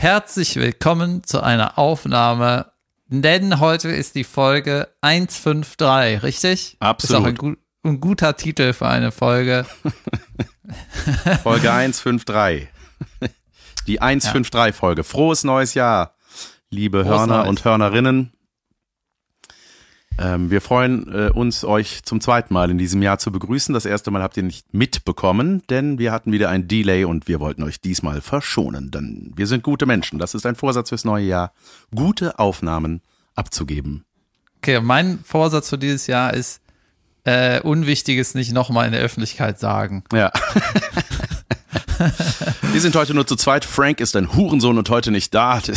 Herzlich willkommen zu einer Aufnahme, denn heute ist die Folge 153, richtig? Absolut. Ist auch ein, gu ein guter Titel für eine Folge. Folge 153. Die 153-Folge. Frohes neues Jahr, liebe Frohes Hörner Neues. und Hörnerinnen. Ähm, wir freuen äh, uns, euch zum zweiten Mal in diesem Jahr zu begrüßen. Das erste Mal habt ihr nicht mitbekommen, denn wir hatten wieder ein Delay und wir wollten euch diesmal verschonen. Denn wir sind gute Menschen. Das ist ein Vorsatz fürs neue Jahr, gute Aufnahmen abzugeben. Okay, mein Vorsatz für dieses Jahr ist, äh, Unwichtiges nicht nochmal in der Öffentlichkeit sagen. Ja. wir sind heute nur zu zweit. Frank ist ein Hurensohn und heute nicht da.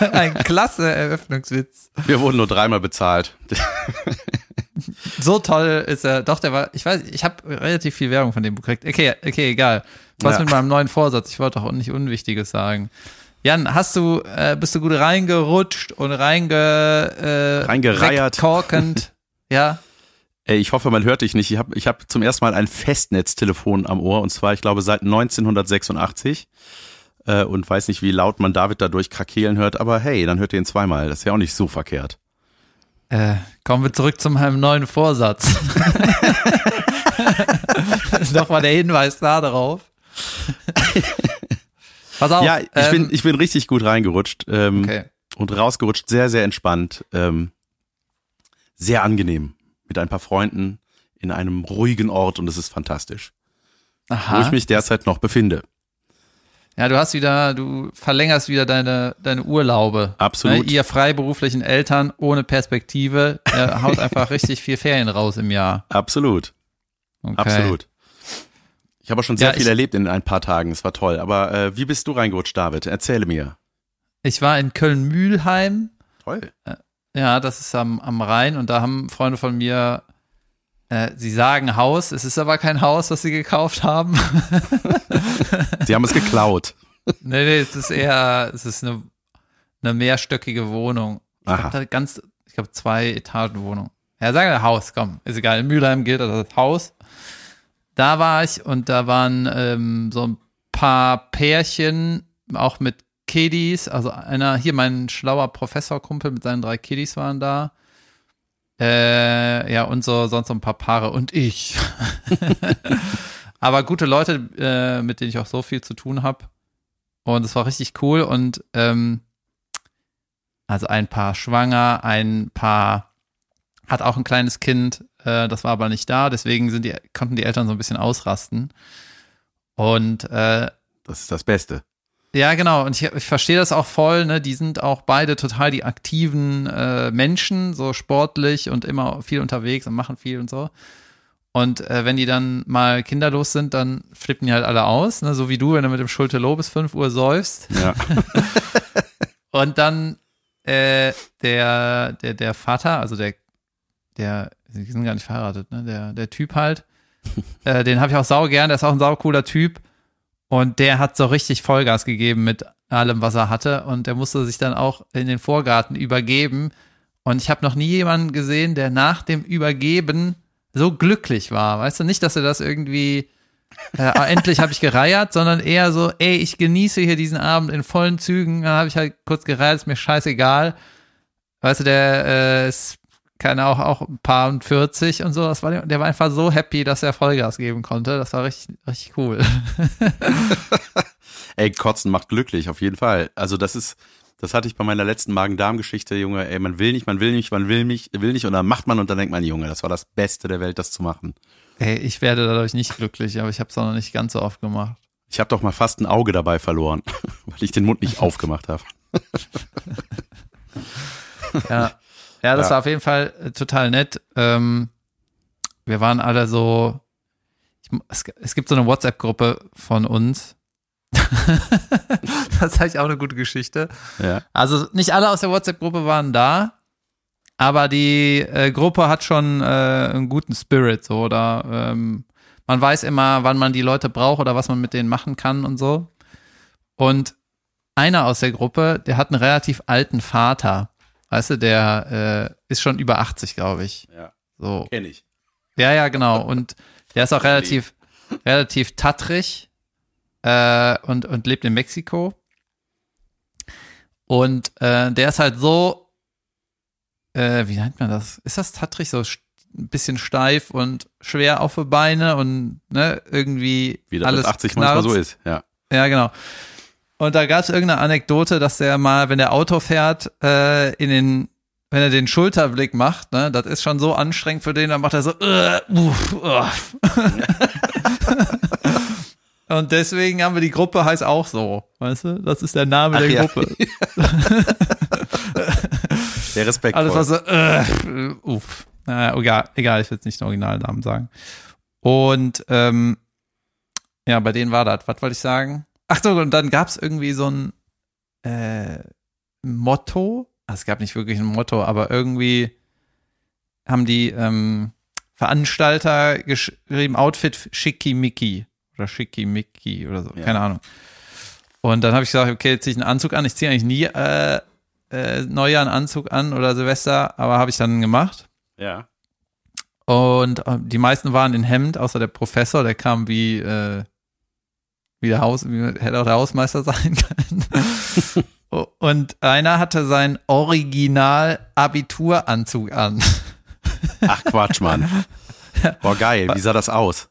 Ein klasse Eröffnungswitz. Wir wurden nur dreimal bezahlt. So toll ist er. Doch, der war, ich weiß, ich habe relativ viel Werbung von dem gekriegt. Okay, okay, egal. Was Ja. mit meinem neuen Vorsatz? Ich wollte doch auch nicht Unwichtiges sagen. Jan, hast du, äh, bist du gut reingerutscht und reinge, äh, Reingereiert. wegkorkend? ja. Ey, ich hoffe, man hört dich nicht. Ich habe ich hab zum ersten Mal ein Festnetztelefon am Ohr und zwar, ich glaube, seit 1986 äh, und weiß nicht, wie laut man David dadurch krakeelen hört, aber hey, dann hört ihr ihn zweimal. Das ist ja auch nicht so verkehrt. Äh, kommen wir zurück zu meinem neuen Vorsatz. Nochmal der Hinweis da darauf. Pass auf. ja, ich, ähm, bin, ich bin richtig gut reingerutscht ähm, okay. und rausgerutscht, sehr, sehr entspannt, ähm, sehr angenehm mit ein paar Freunden in einem ruhigen Ort und es ist fantastisch, wo Aha. ich mich derzeit noch befinde. Ja, du hast wieder, du verlängerst wieder deine, deine Urlaube. Absolut. Ne, ihr freiberuflichen Eltern ohne Perspektive, ihr haut einfach richtig viel Ferien raus im Jahr. Absolut. Okay. Absolut. Ich habe auch schon sehr Ja, viel ich- erlebt in ein paar Tagen. Es war toll. Aber äh, wie bist du reingerutscht, David? Erzähle mir. Ich war in Köln-Mühlheim. Toll. Ja, das ist am, am Rhein und da haben Freunde von mir, äh, sie sagen Haus, es ist aber kein Haus, das sie gekauft haben. Sie haben es geklaut. nee, nee, es ist eher, es ist eine, eine mehrstöckige Wohnung. Ich glaube, ganz, ich glaube, zwei Etagen Wohnung. Ja, sagen wir Haus, komm, ist egal. In Mülheim gilt das als Haus. Da war ich und da waren ähm, so ein paar Pärchen, auch mit Kiddies. Also einer, hier mein schlauer Professorkumpel mit seinen drei Kiddies waren da. Äh, ja, und so, sonst so ein paar Paare und ich. Aber gute Leute, äh, mit denen ich auch so viel zu tun habe. Und es war richtig cool und ähm, also ein Paar schwanger, ein Paar hat auch ein kleines Kind, äh, das war aber nicht da, deswegen sind die, konnten die Eltern so ein bisschen ausrasten. Und äh, Das ist das Beste. Ja, genau. Und ich, ich verstehe das auch voll. Ne? Die sind auch beide total die aktiven äh, Menschen, so sportlich und immer viel unterwegs und machen viel und so. Und äh, wenn die dann mal kinderlos sind, dann flippen die halt alle aus, ne? so wie du, wenn du mit dem Schulte-Loh bis 5 Uhr säufst. Ja. Und dann äh, der, der, der Vater, also der, der, die sind gar nicht verheiratet, ne? Der, der Typ halt, äh, den habe ich auch sau gern, der ist auch ein sau cooler Typ. Und der hat so richtig Vollgas gegeben mit allem, was er hatte. Und der musste sich dann auch in den Vorgarten übergeben. Und ich habe noch nie jemanden gesehen, der nach dem Übergeben so glücklich war. Weißt du, nicht, dass er das irgendwie äh, endlich habe ich gereiert, sondern eher so, ey, ich genieße hier diesen Abend in vollen Zügen. Dann habe ich halt kurz gereiert, ist mir scheißegal. Weißt du, der äh, ist, keine auch, auch ein paar und 40 und so. Das war, der war einfach so happy, dass er Vollgas geben konnte. Das war richtig, richtig cool. Ey, Kotzen macht glücklich, auf jeden Fall. Also das ist, das hatte ich bei meiner letzten Magen-Darm-Geschichte, Junge. Ey, man will nicht, man will nicht, man will nicht, will nicht und dann macht man und dann denkt man, Junge, das war das Beste der Welt, das zu machen. Ey, ich werde dadurch nicht glücklich, aber ich habe es auch noch nicht ganz so oft gemacht. Ich habe doch mal fast ein Auge dabei verloren, weil ich den Mund nicht aufgemacht habe. Ja, ja das Ja. war auf jeden Fall äh, total nett. Ähm, wir waren alle so, ich, es, es gibt so eine WhatsApp-Gruppe von uns. das ist eigentlich auch eine gute Geschichte. Ja. Also nicht alle aus der WhatsApp-Gruppe waren da, aber die äh, Gruppe hat schon äh, einen guten Spirit, so oder ähm, man weiß immer, wann man die Leute braucht oder was man mit denen machen kann und so. Und einer aus der Gruppe, der hat einen relativ alten Vater. Weißt du, der äh, ist schon über 80, glaube ich. Ja. So. Kenn ich. Ja, ja, genau. Und der ist auch relativ, relativ tattrig. äh, und, und lebt in Mexiko. Und äh, der ist halt so, äh, wie nennt man das? Ist das tattrig so ein bisschen steif und schwer auf die Beine und ne, irgendwie Wie das alles mit 80 knarzt. manchmal so ist, ja. Ja, genau. Und da gab es irgendeine Anekdote, dass der mal, wenn der Auto fährt, äh, in den, wenn er den Schulterblick macht, ne, das ist schon so anstrengend für den, dann macht er so, äh, uff, uff. Und deswegen haben wir die Gruppe heißt auch so, weißt du? Das ist der Name Ach der ja. Gruppe. Der Respekt. Alles was so, äh, uff. Naja, egal, egal, ich will jetzt nicht den Originalnamen sagen. Und ähm, ja, bei denen war das. Was wollte ich sagen? Ach so, und dann gab es irgendwie so ein äh, Motto. Ah, Es gab nicht wirklich ein Motto, aber irgendwie haben die ähm, Veranstalter geschrieben, Outfit Schickimicki oder Schickimicki oder so, Ja. keine Ahnung. Und dann habe ich gesagt, okay, jetzt ziehe ich einen Anzug an. Ich ziehe eigentlich nie äh, äh, Neujahr einen Anzug an oder Silvester, aber habe ich dann gemacht. Ja. Und äh, die meisten waren in Hemd, außer der Professor, der kam wie, äh, wie der Haus, wie hätte auch der Hausmeister sein können. Und einer hatte seinen Original-Abituranzug an. Ach Quatsch, Mann. Boah, geil. Wie sah das aus?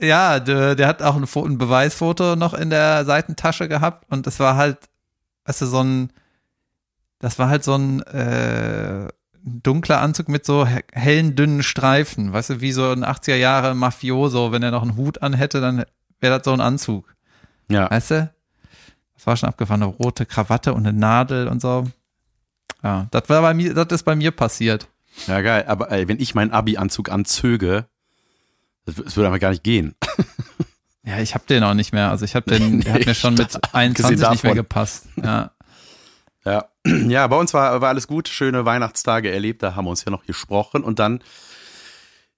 Ja, der, der hat auch ein, ein Beweisfoto noch in der Seitentasche gehabt und das war halt, weißt du, so ein, das war halt so ein äh, dunkler Anzug mit so he- hellen, dünnen Streifen, weißt du, wie so ein 80er Jahre Mafioso, wenn er noch einen Hut an hätte, dann wäre das so ein Anzug, Ja. weißt du? Das war schon abgefahren, eine rote Krawatte und eine Nadel und so. Ja, das war bei mir, das ist bei mir passiert. Ja, geil. Aber ey, wenn ich meinen Abi-Anzug anzöge, das, das würde einfach gar nicht gehen. Ja, ich hab den auch nicht mehr. Also ich hab den, der hat Nee, mir schon mit 21 nicht mehr davon. gepasst. Ja. Ja, ja bei uns war, war alles gut, schöne Weihnachtstage erlebt, da haben wir uns ja noch gesprochen und dann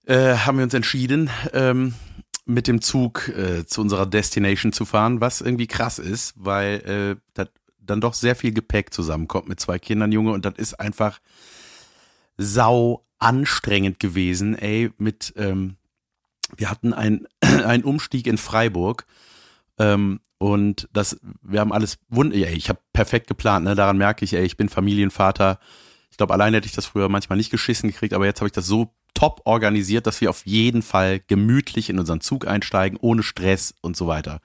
äh, haben wir uns entschieden, ähm, mit dem Zug äh, zu unserer Destination zu fahren, was irgendwie krass ist, weil äh, da dann doch sehr viel Gepäck zusammenkommt mit zwei Kindern, Junge, und das ist einfach sau anstrengend gewesen, ey, mit, ähm, wir hatten ein, einen Umstieg in Freiburg ähm, und das, wir haben alles ey, ich habe perfekt geplant, ne? Daran merke ich, ey, ich bin Familienvater. Ich glaube, alleine hätte ich das früher manchmal nicht geschissen gekriegt, aber jetzt habe ich das so top organisiert, dass wir auf jeden Fall gemütlich in unseren Zug einsteigen, ohne Stress und so weiter.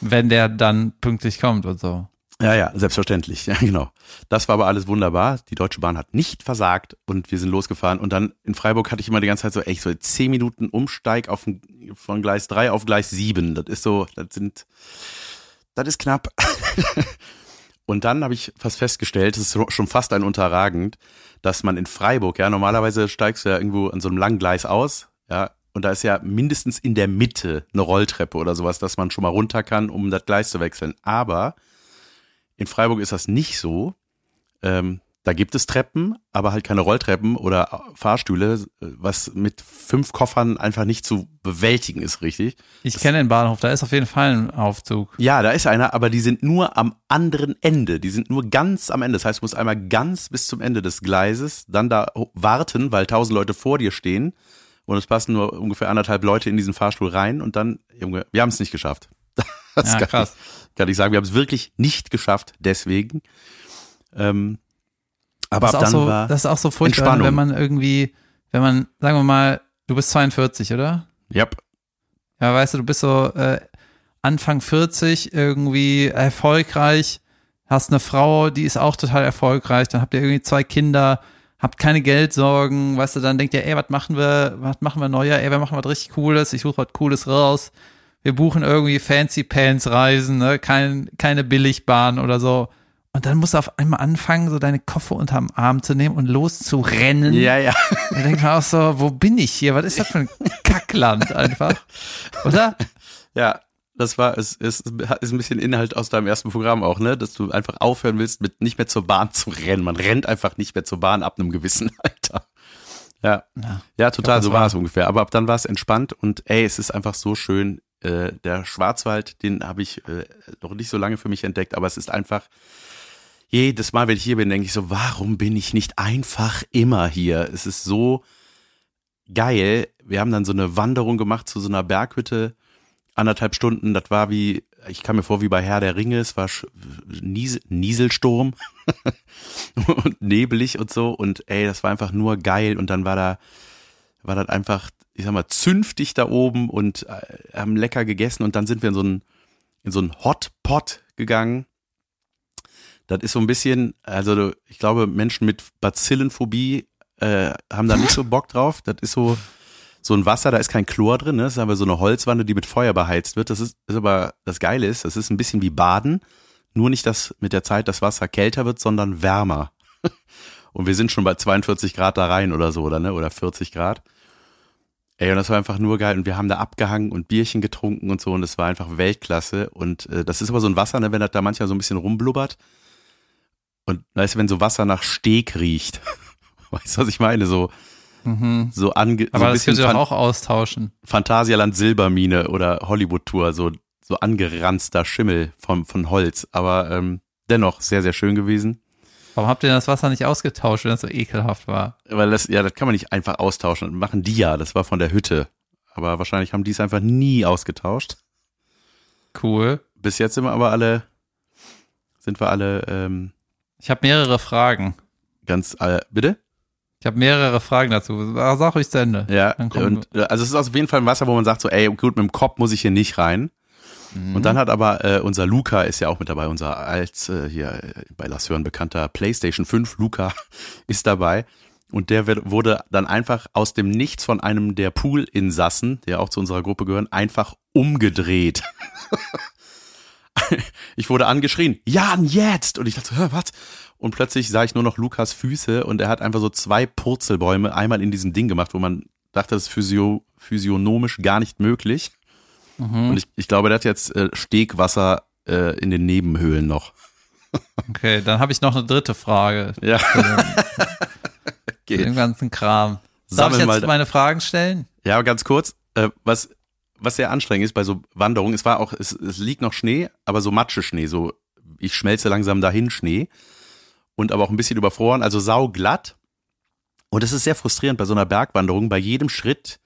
Wenn der dann pünktlich kommt und so. Ja, ja, selbstverständlich. Ja, genau. Das war aber alles wunderbar. Die Deutsche Bahn hat nicht versagt und wir sind losgefahren. Und dann in Freiburg hatte ich immer die ganze Zeit so, echt so zehn Minuten Umsteig auf, von Gleis 3 auf Gleis 7. Das ist so, das sind, das ist knapp. und dann habe ich fast festgestellt, das ist schon fast ein unterragend, dass man in Freiburg, ja, normalerweise steigst du ja irgendwo an so einem langen Gleis aus, ja, und da ist ja mindestens in der Mitte eine Rolltreppe oder sowas, dass man schon mal runter kann, um das Gleis zu wechseln. Aber in Freiburg ist das nicht so. Ähm, da gibt es Treppen, aber halt keine Rolltreppen oder Fahrstühle, was mit fünf Koffern einfach nicht zu bewältigen ist, richtig? Ich kenne den Bahnhof, da ist auf jeden Fall ein Aufzug. Ja, da ist einer, aber die sind nur am anderen Ende. Die sind nur ganz am Ende. Das heißt, du musst einmal ganz bis zum Ende des Gleises dann da warten, weil tausend Leute vor dir stehen und es passen nur ungefähr anderthalb Leute in diesen Fahrstuhl rein und dann, Junge, wir haben es nicht geschafft. Das Ja, kann krass. Ich, kann ich sagen, wir haben es wirklich nicht geschafft, deswegen. Ähm, aber das, ab ist auch dann so, war das ist auch so furchtbar, Entspannung. wenn man irgendwie, wenn man, sagen wir mal, du bist 42, oder? Yep. Ja, weißt du, du bist so äh, Anfang 40, irgendwie erfolgreich, hast eine Frau, die ist auch total erfolgreich, dann habt ihr irgendwie zwei Kinder, habt keine Geldsorgen, weißt du, dann denkt ihr, ey, was machen wir, was machen wir neuer, ey, wir machen was richtig Cooles, ich suche was Cooles raus, wir buchen irgendwie Fancy Pants Reisen, ne, kein, keine Billigbahn oder so. Und dann musst du auf einmal anfangen, so deine Koffer unterm Arm zu nehmen und loszurennen. Ja, ja. Da denkt man auch so, wo bin ich hier? Was ist das für ein Kackland einfach? Oder? Ja, das war, es es ist ein bisschen Inhalt aus deinem ersten Programm auch, ne? Dass du einfach aufhören willst, mit nicht mehr zur Bahn zu rennen. Man rennt einfach nicht mehr zur Bahn ab einem gewissen Alter. Ja. Ja. Ja, total, glaub, so war war- es ungefähr. Aber ab dann war es entspannt und ey, es ist einfach so schön. Äh, der Schwarzwald, den habe ich äh, noch nicht so lange für mich entdeckt, aber es ist einfach, jedes Mal, wenn ich hier bin, denke ich so, warum bin ich nicht einfach immer hier? Es ist so geil. Wir haben dann so eine Wanderung gemacht zu so einer Berghütte, anderthalb Stunden. Das war wie, ich kam mir vor wie bei Herr der Ringe, es war Nies Nieselsturm und nebelig und so und ey, das war einfach nur geil und dann war da, war das einfach, ich sag mal, zünftig da oben und äh, haben lecker gegessen und dann sind wir in so einen, in so einen Hotpot gegangen. Das ist so ein bisschen, also ich glaube, Menschen mit Bazillenphobie äh, haben da nicht so Bock drauf. Das ist so, so ein Wasser, da ist kein Chlor drin, ne? das ist aber so eine Holzwanne, die mit Feuer beheizt wird. Das ist, ist aber, das Geile ist, das ist ein bisschen wie Baden, nur nicht, dass mit der Zeit das Wasser kälter wird, sondern wärmer. Und wir sind schon bei 42 Grad da rein oder so, oder ne? Oder 40 Grad. Ey, und das war einfach nur geil. Und wir haben da abgehangen und Bierchen getrunken und so. Und es war einfach Weltklasse. Und äh, das ist aber so ein Wasser, ne, wenn das da manchmal so ein bisschen rumblubbert. Und weißt du, wenn so Wasser nach Steg riecht. weißt du, was ich meine? So, Mhm. so ange Aber so das Fan- doch auch austauschen. Phantasialand Silbermine oder Hollywood Tour, so, so angeranzter Schimmel vom, von Holz. Aber ähm, dennoch sehr, sehr schön gewesen. Warum habt ihr das Wasser nicht ausgetauscht, wenn das so ekelhaft war? Weil das, ja, das kann man nicht einfach austauschen. Das machen die ja, das war von der Hütte. Aber wahrscheinlich haben die es einfach nie ausgetauscht. Cool. Bis jetzt sind wir aber alle, sind wir alle ähm, Ich habe mehrere Fragen. ganz, äh, bitte? Ich habe mehrere Fragen dazu. Sag ruhig zu Ende. Ja, und, äh, also es ist auf jeden Fall ein Wasser, wo man sagt so, ey, gut, mit dem Kopf muss ich hier nicht rein. Mhm. Und dann hat aber äh, unser Luca ist ja auch mit dabei, unser als äh, hier äh, bei Las Hören bekannter PlayStation 5 Luca ist dabei. Und der wird, wurde dann einfach aus dem Nichts von einem der Pool-Insassen, der auch zu unserer Gruppe gehören, einfach umgedreht. ich wurde angeschrien, Jan, jetzt! Und ich dachte, hör, was? Und plötzlich sah ich nur noch Lukas Füße und er hat einfach so zwei Purzelbäume einmal in diesem Ding gemacht, wo man dachte, das ist physio, physiognomisch gar nicht möglich. Mhm. Und ich, ich glaube, der hat jetzt äh, Stegwasser äh, in den Nebenhöhlen noch. Okay, dann habe ich noch eine dritte Frage Ja, zu dem, zu geht. dem ganzen Kram. Darf ich jetzt mal. meine Fragen stellen? Ja, ganz kurz. Äh, was, was sehr anstrengend ist bei so Wanderungen, es war auch, es, es liegt noch Schnee, aber so Matscheschnee, so ich schmelze langsam dahin Schnee und aber auch ein bisschen überfroren, also sauglatt. Und es ist sehr frustrierend bei so einer Bergwanderung, bei jedem Schritt,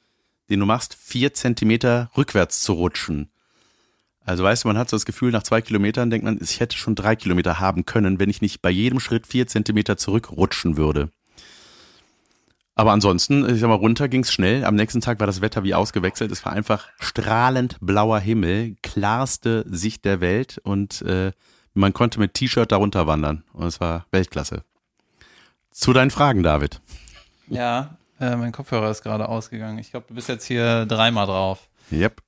den du machst, vier Zentimeter rückwärts zu rutschen. Also weißt du, man hat so das Gefühl, nach zwei Kilometern denkt man, ich hätte schon drei Kilometer haben können, wenn ich nicht bei jedem Schritt vier Zentimeter zurückrutschen würde. Aber ansonsten, ich sag mal, runter ging's schnell. Am nächsten Tag war das Wetter wie ausgewechselt. Es war einfach strahlend blauer Himmel, klarste Sicht der Welt und äh, man konnte mit T-Shirt darunter wandern. Und es war Weltklasse. Zu deinen Fragen, David. Ja, äh, mein Kopfhörer ist gerade ausgegangen. Ich glaube, du bist jetzt hier dreimal drauf. Yep.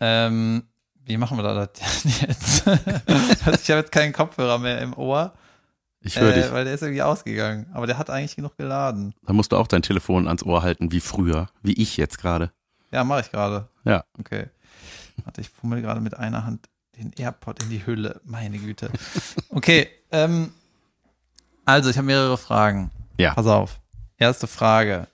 Ähm, wie machen wir da das jetzt? also ich habe jetzt keinen Kopfhörer mehr im Ohr, Ich höre äh, dich. weil der ist irgendwie ausgegangen. Aber der hat eigentlich genug geladen. Da musst du auch dein Telefon ans Ohr halten, wie früher, wie ich jetzt gerade. Ja, mache ich gerade. Ja. Okay. Warte, ich fummel gerade mit einer Hand den AirPod in die Hülle. Meine Güte. Okay. Ähm, also, ich habe mehrere Fragen. Ja. Pass auf. Erste Frage.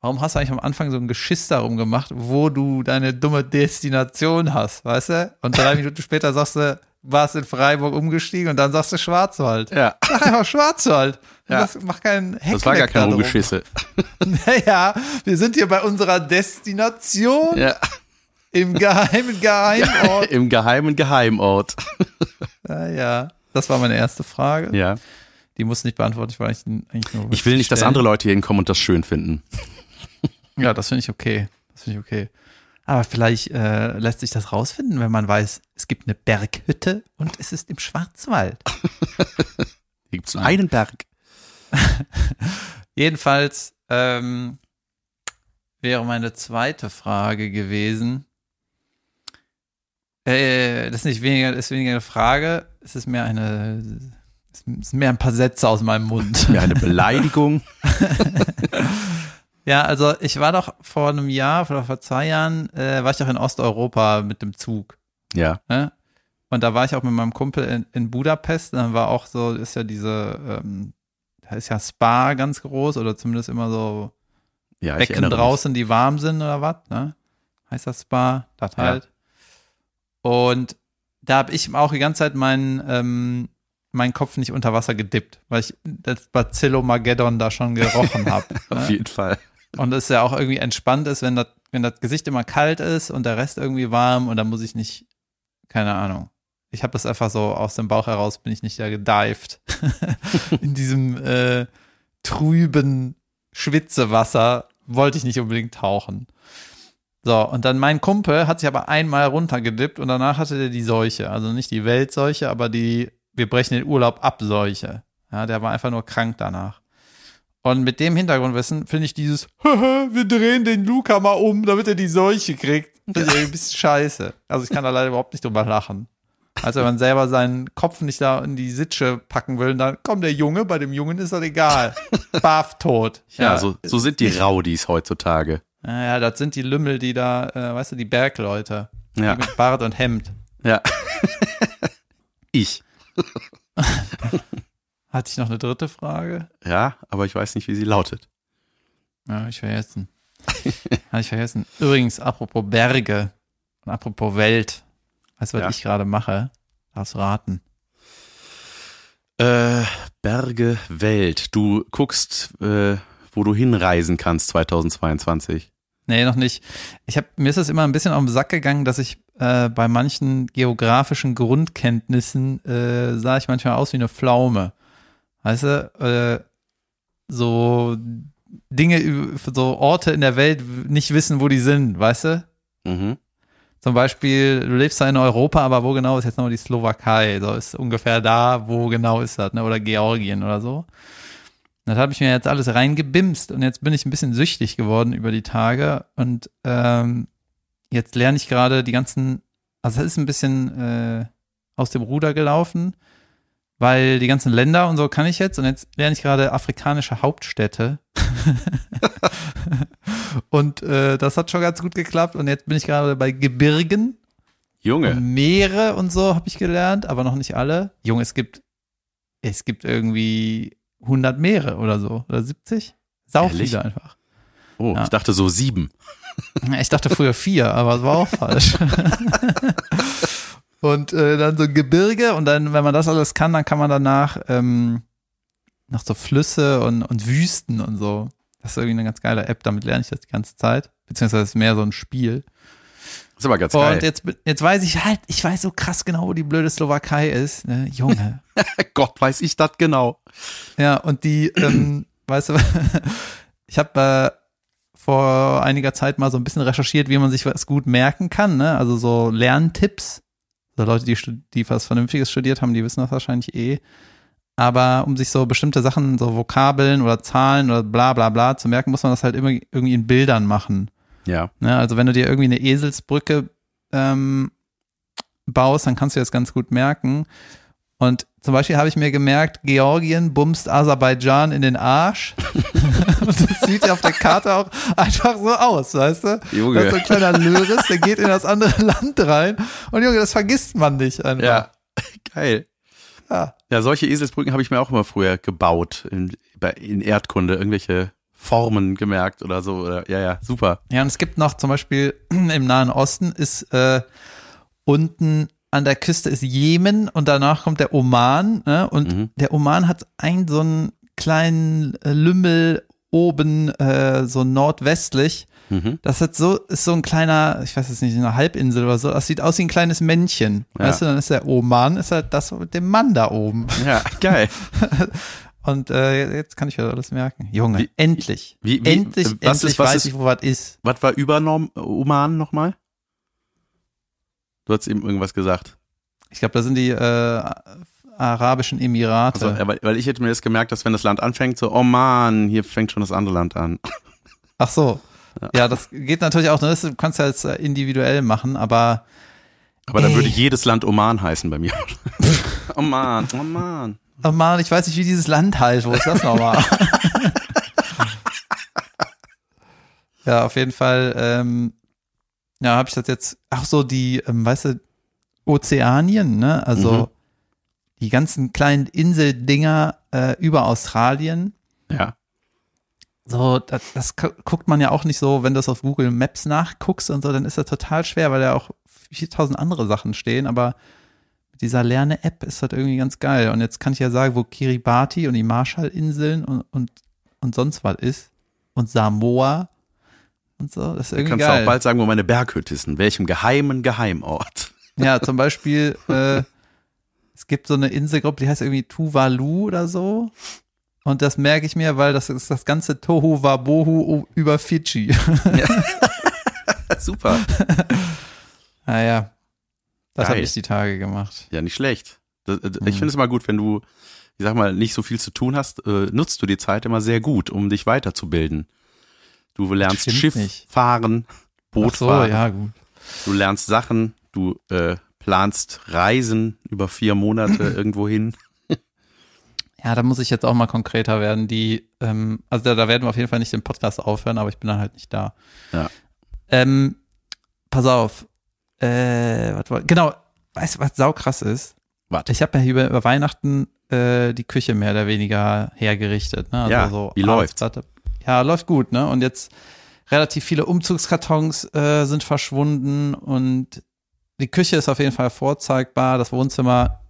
Warum hast du eigentlich am Anfang so ein Geschiss darum gemacht, wo du deine dumme Destination hast, weißt du? Und drei Minuten später sagst du, warst in Freiburg umgestiegen und dann sagst du Schwarzwald. Ja, Sag einfach Schwarzwald. Ja. Das macht keinen Heck das war gar kein Rumgeschisse. Naja, wir sind hier bei unserer Destination Ja. im geheimen Geheimort. Im geheimen Geheimort. Naja, das war meine erste Frage. Ja. Die muss nicht beantwortet, weil ich eigentlich nur. Ich will nicht, dass stellen. andere Leute hier hinkommen und das schön finden. Ja, das finde ich okay. Das finde ich okay. Aber vielleicht äh, lässt sich das rausfinden, wenn man weiß, es gibt eine Berghütte und es ist im Schwarzwald. Hier gibt's nur einen Berg. Jedenfalls ähm, wäre meine zweite Frage gewesen. Äh, das ist nicht weniger, ist weniger eine Frage, es ist mehr eine, es sind mehr ein paar Sätze aus meinem Mund. Mir eine Beleidigung. Ja, also ich war doch vor einem Jahr oder vor zwei Jahren, äh, war ich doch in Osteuropa mit dem Zug. Ja. Ne? Und da war ich auch mit meinem Kumpel in, in Budapest. Und dann war auch so, ist ja diese, ähm, da ist ja Spa ganz groß oder zumindest immer so Ja, Becken draußen, die warm sind oder was, ne? Heißt das Spa? Das Ja. halt. Und da habe ich auch die ganze Zeit meinen, ähm, meinen Kopf nicht unter Wasser gedippt, weil ich das Bacillomageddon da schon gerochen habe. Auf ne? jeden Fall. Und es ja auch irgendwie entspannt ist, wenn das, wenn das Gesicht immer kalt ist und der Rest irgendwie warm und dann muss ich nicht Keine Ahnung. Ich habe das einfach so aus dem Bauch heraus, bin ich nicht da gedived. In diesem äh, trüben Schwitzewasser wollte ich nicht unbedingt tauchen. So, und dann mein Kumpel hat sich aber einmal runtergedippt und danach hatte der die Seuche. Also nicht die Weltseuche, aber die Wir brechen den Urlaub ab Seuche. Ja, der war einfach nur krank danach. Und mit dem Hintergrundwissen finde ich dieses, wir drehen den Luca mal um, damit er die Seuche kriegt, das ist ein bisschen scheiße. Also ich kann da leider überhaupt nicht drüber lachen. Also wenn man selber seinen Kopf nicht da in die Sitsche packen will, dann kommt der Junge, bei dem Jungen ist das egal. Baff tot. Ja, so, so sind die Raudis heutzutage. Ja, das sind die Lümmel, die da, äh, weißt du, die Bergleute. Ja. Die mit Bart und Hemd. Ja. ich. Hatte ich noch eine dritte Frage? Ja, aber ich weiß nicht, wie sie lautet. Ja, ich vergessen. Habe ich vergessen. Übrigens, apropos Berge und apropos Welt. Weißt du, was Ja. ich gerade mache? Darfst raten. Äh, Berge, Welt. Du guckst, äh, wo du hinreisen kannst 2022. Nee, noch nicht. Ich hab, mir ist das immer ein bisschen auf den Sack gegangen, dass ich äh, bei manchen geografischen Grundkenntnissen äh, sah ich manchmal aus wie eine Pflaume. Weißt du, äh, so Dinge, so Orte in der Welt nicht wissen, wo die sind, weißt du? Mhm. Zum Beispiel, du lebst da in Europa, aber wo genau ist jetzt nochmal die Slowakei? So ist ungefähr da, wo genau ist das, ne? Oder Georgien oder so. Das habe ich mir jetzt alles reingebimst und jetzt bin ich ein bisschen süchtig geworden über die Tage und ähm, jetzt lerne ich gerade die ganzen, also es ist ein bisschen äh, aus dem Ruder gelaufen, weil die ganzen Länder und so kann ich jetzt und jetzt lerne ich gerade afrikanische Hauptstädte. und äh, das hat schon ganz gut geklappt und jetzt bin ich gerade bei Gebirgen Junge. und Meere und so habe ich gelernt, aber noch nicht alle. Junge, es gibt es gibt irgendwie 100 Meere oder so oder 70. Sau viele einfach. Oh, Ja. ich dachte so sieben. Ich dachte früher vier, aber es war auch falsch. und äh, dann so Gebirge und dann, wenn man das alles kann, dann kann man danach ähm, noch so Flüsse und, und Wüsten und so. Das ist irgendwie eine ganz geile App, damit lerne ich das die ganze Zeit. Beziehungsweise es ist mehr so ein Spiel. ist aber ganz Und geil. jetzt, jetzt weiß ich halt, ich weiß so krass genau, wo die blöde Slowakei ist. Ne? Junge. Gott, weiß ich das genau. Ja, und die, ähm, weißt du, ich habe äh, vor einiger Zeit mal so ein bisschen recherchiert, wie man sich was gut merken kann, ne? Also so Lerntipps. So Leute, die, die was Vernünftiges studiert haben, die wissen das wahrscheinlich eh. Aber um sich so bestimmte Sachen, so Vokabeln oder Zahlen oder bla bla bla zu merken, muss man das halt immer irgendwie in Bildern machen. Ja. Ne? Also wenn du dir irgendwie eine Eselsbrücke ähm, baust, dann kannst du das ganz gut merken. Und zum Beispiel habe ich mir gemerkt, Georgien bumst Aserbaidschan in den Arsch. Und das sieht ja auf der Karte auch einfach so aus, weißt du? Junge. Das ist so ein kleiner Löris, der geht in das andere Land rein. Und Junge, das vergisst man nicht einfach. Ja. Geil. Ja. Ja, solche Eselsbrücken habe ich mir auch immer früher gebaut in, in Erdkunde. Irgendwelche Formen gemerkt oder so. Oder, ja, ja, super. Ja, und es gibt noch zum Beispiel im Nahen Osten ist äh, unten an der Küste ist Jemen und danach kommt der Oman. Ne? Und Mhm. der Oman hat einen so einen kleinen äh, Lümmel oben äh, so nordwestlich. Mhm. Das ist so, ist so ein kleiner, ich weiß jetzt nicht, eine Halbinsel oder so. Das sieht aus wie ein kleines Männchen. Ja. Weißt du, dann ist der Oman, ist halt das mit dem Mann da oben. Ja, geil. Und äh, jetzt kann ich das alles merken. Junge, Wie- endlich. wie- wie- endlich, was endlich ist- was weiß ist- ich, wo was ist. Was war über Oman nochmal? Du hast eben irgendwas gesagt. Ich glaube, das sind die äh, Arabischen Emirate. Also, ja, weil, weil ich hätte mir das gemerkt, dass wenn das Land anfängt, so, oh man, hier fängt schon das andere Land an. Ach so. Ja. das geht natürlich auch. ne, Das kannst du ja jetzt äh, individuell machen, aber Aber dann Ey. würde jedes Land Oman heißen bei mir. Oman, Oman. oh Mann, ich weiß nicht, wie dieses Land heißt. Wo ist das nochmal? ja, auf jeden Fall. Ähm, ja, habe ich das jetzt. Ach so, die, ähm, weißt du, Ozeanien, ne? Also Mhm. die ganzen kleinen Inseldinger äh, über Australien. Ja. So, das, das gu- guckt man ja auch nicht so, wenn du das auf Google Maps nachguckst und so, dann ist das total schwer, weil da auch 4000 andere Sachen stehen, aber mit dieser Lerne-App ist das irgendwie ganz geil. Und jetzt kann ich ja sagen, wo Kiribati und die Marshallinseln und, und, und sonst was ist. Und Und so, das ist Du irgendwie kannst geil. auch bald sagen, wo meine Berghütte ist, in welchem geheimen Geheimort. Ja, zum Beispiel, äh, es gibt so eine Inselgruppe, die heißt irgendwie Tuvalu oder so. Und das merke ich mir, weil das ist das ganze Tohu Wabohu über Fidschi. Ja. Super. naja, das habe ich die Tage gemacht. Ja, nicht schlecht. Das, äh, Mhm. ich finde es immer gut, wenn du, ich sag mal, nicht so viel zu tun hast, äh, nutzt du die Zeit immer sehr gut, um dich weiterzubilden. Du lernst Schiff nicht. fahren, Boot so, fahren, ja, gut. du lernst Sachen, du äh, planst Reisen über vier Monate irgendwo hin. Ja, da muss ich jetzt auch mal konkreter werden. Die, ähm, also da, da werden wir auf jeden Fall nicht den Podcast aufhören, aber ich bin dann halt nicht da. Ja. Ähm, pass auf. Äh, was, war- genau, weißt du, was saukrass ist? Was? Ich habe ja hier über, über Weihnachten äh, die Küche mehr oder weniger hergerichtet. Ne? Also Ja, so wie läuft's? Ja, läuft gut, ne? Und jetzt relativ viele Umzugskartons äh, sind verschwunden und die Küche ist auf jeden Fall vorzeigbar. Das Wohnzimmer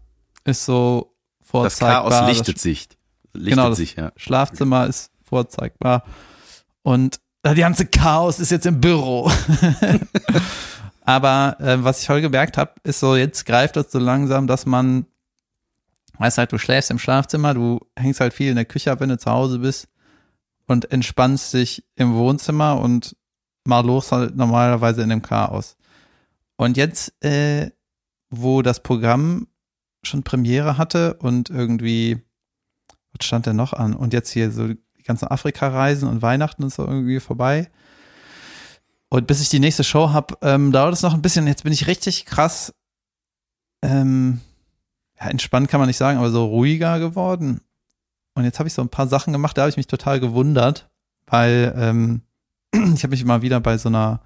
ist so Das vorzeigbar. Chaos lichtet sich. Lichtet Genau, das- sich, ja. Schlafzimmer ist vorzeigbar. Und äh, die ganze Chaos ist jetzt im Büro. Aber äh, was ich heute gemerkt habe, ist so, jetzt greift das so langsam, dass man, weißt halt, du schläfst im Schlafzimmer, du hängst halt viel in der Küche ab, wenn du zu Hause bist und entspannst dich im Wohnzimmer und mal los halt normalerweise in dem Chaos. Und jetzt, äh, wo das Programm schon Premiere hatte und irgendwie, was stand denn noch an? Und jetzt hier so die ganzen Afrika-Reisen und Weihnachten ist so irgendwie vorbei. Und bis ich die nächste Show habe, ähm, dauert es noch ein bisschen. Jetzt bin ich richtig krass, ähm, ja, entspannt kann man nicht sagen, aber so ruhiger geworden. Und jetzt habe ich so ein paar Sachen gemacht, da habe ich mich total gewundert, weil ähm, ich habe mich mal wieder bei so einer,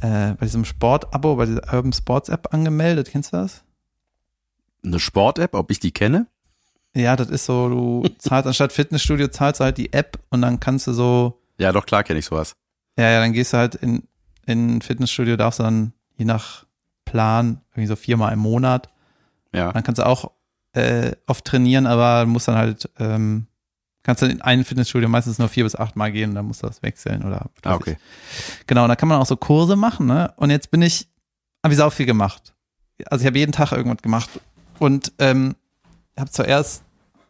äh, bei diesem Sport-Abo, bei dieser Urban Sports App angemeldet. Kennst du das? Eine Sport-App, ob ich die kenne? Ja, das ist so, du zahlst anstatt Fitnessstudio, zahlst du halt die App und dann kannst du so, Ja, doch, klar kenne ich sowas. ja, ja, dann gehst du halt in, in ein Fitnessstudio, darfst du dann je nach Plan irgendwie so viermal im Monat. Ja. Dann kannst du auch äh, oft trainieren, aber musst dann halt, ähm, kannst du in ein Fitnessstudio meistens nur vier bis acht Mal gehen dann musst du das wechseln oder Ah, okay. ich. Genau, und da kann man auch so Kurse machen, ne? Und jetzt bin ich, habe ich sau viel gemacht. Also ich habe jeden Tag irgendwas gemacht und ähm, habe zuerst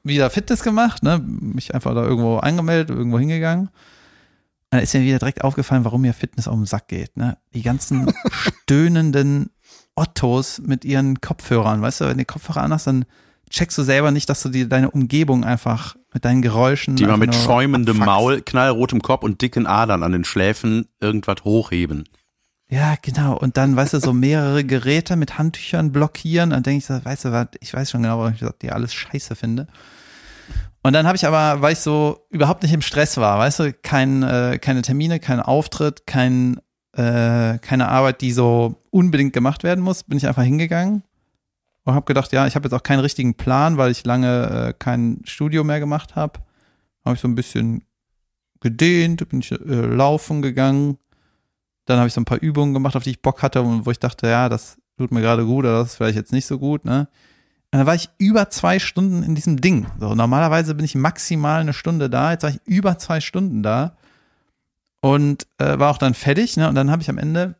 wieder Fitness gemacht, ne? Mich einfach da irgendwo angemeldet, irgendwo hingegangen. Und dann ist mir wieder direkt aufgefallen, warum mir Fitness auf den Sack geht, ne? Die ganzen stöhnenden Ottos mit ihren Kopfhörern, weißt du, wenn du die Kopfhörer anhast, dann checkst du selber nicht, dass du dir deine Umgebung einfach mit deinen Geräuschen Die mal mit schäumendem abfuckst. Maul, knallrotem Kopf und dicken Adern an den Schläfen irgendwas hochheben. Ja, genau. Und dann, weißt du, so mehrere Geräte mit Handtüchern blockieren. Dann denke ich so, weißt du was, ich weiß schon genau, warum ich die alles scheiße finde. Und dann habe ich aber, weil ich so überhaupt nicht im Stress war, weißt du, kein, äh, keine Termine, kein Auftritt, kein, äh, keine Arbeit, die so unbedingt gemacht werden muss, bin ich einfach hingegangen und habe gedacht, ja, ich habe jetzt auch keinen richtigen Plan, weil ich lange äh, kein Studio mehr gemacht habe. Habe ich so ein bisschen gedehnt, bin ich äh, laufen gegangen. Dann habe ich so ein paar Übungen gemacht, auf die ich Bock hatte und wo ich dachte, ja, das tut mir gerade gut oder das ist vielleicht jetzt nicht so gut, ne? Und dann war ich über zwei Stunden in diesem Ding. So, normalerweise bin ich maximal eine Stunde da, jetzt war ich über zwei Stunden da und äh, war auch dann fertig, ne? Und dann habe ich am Ende,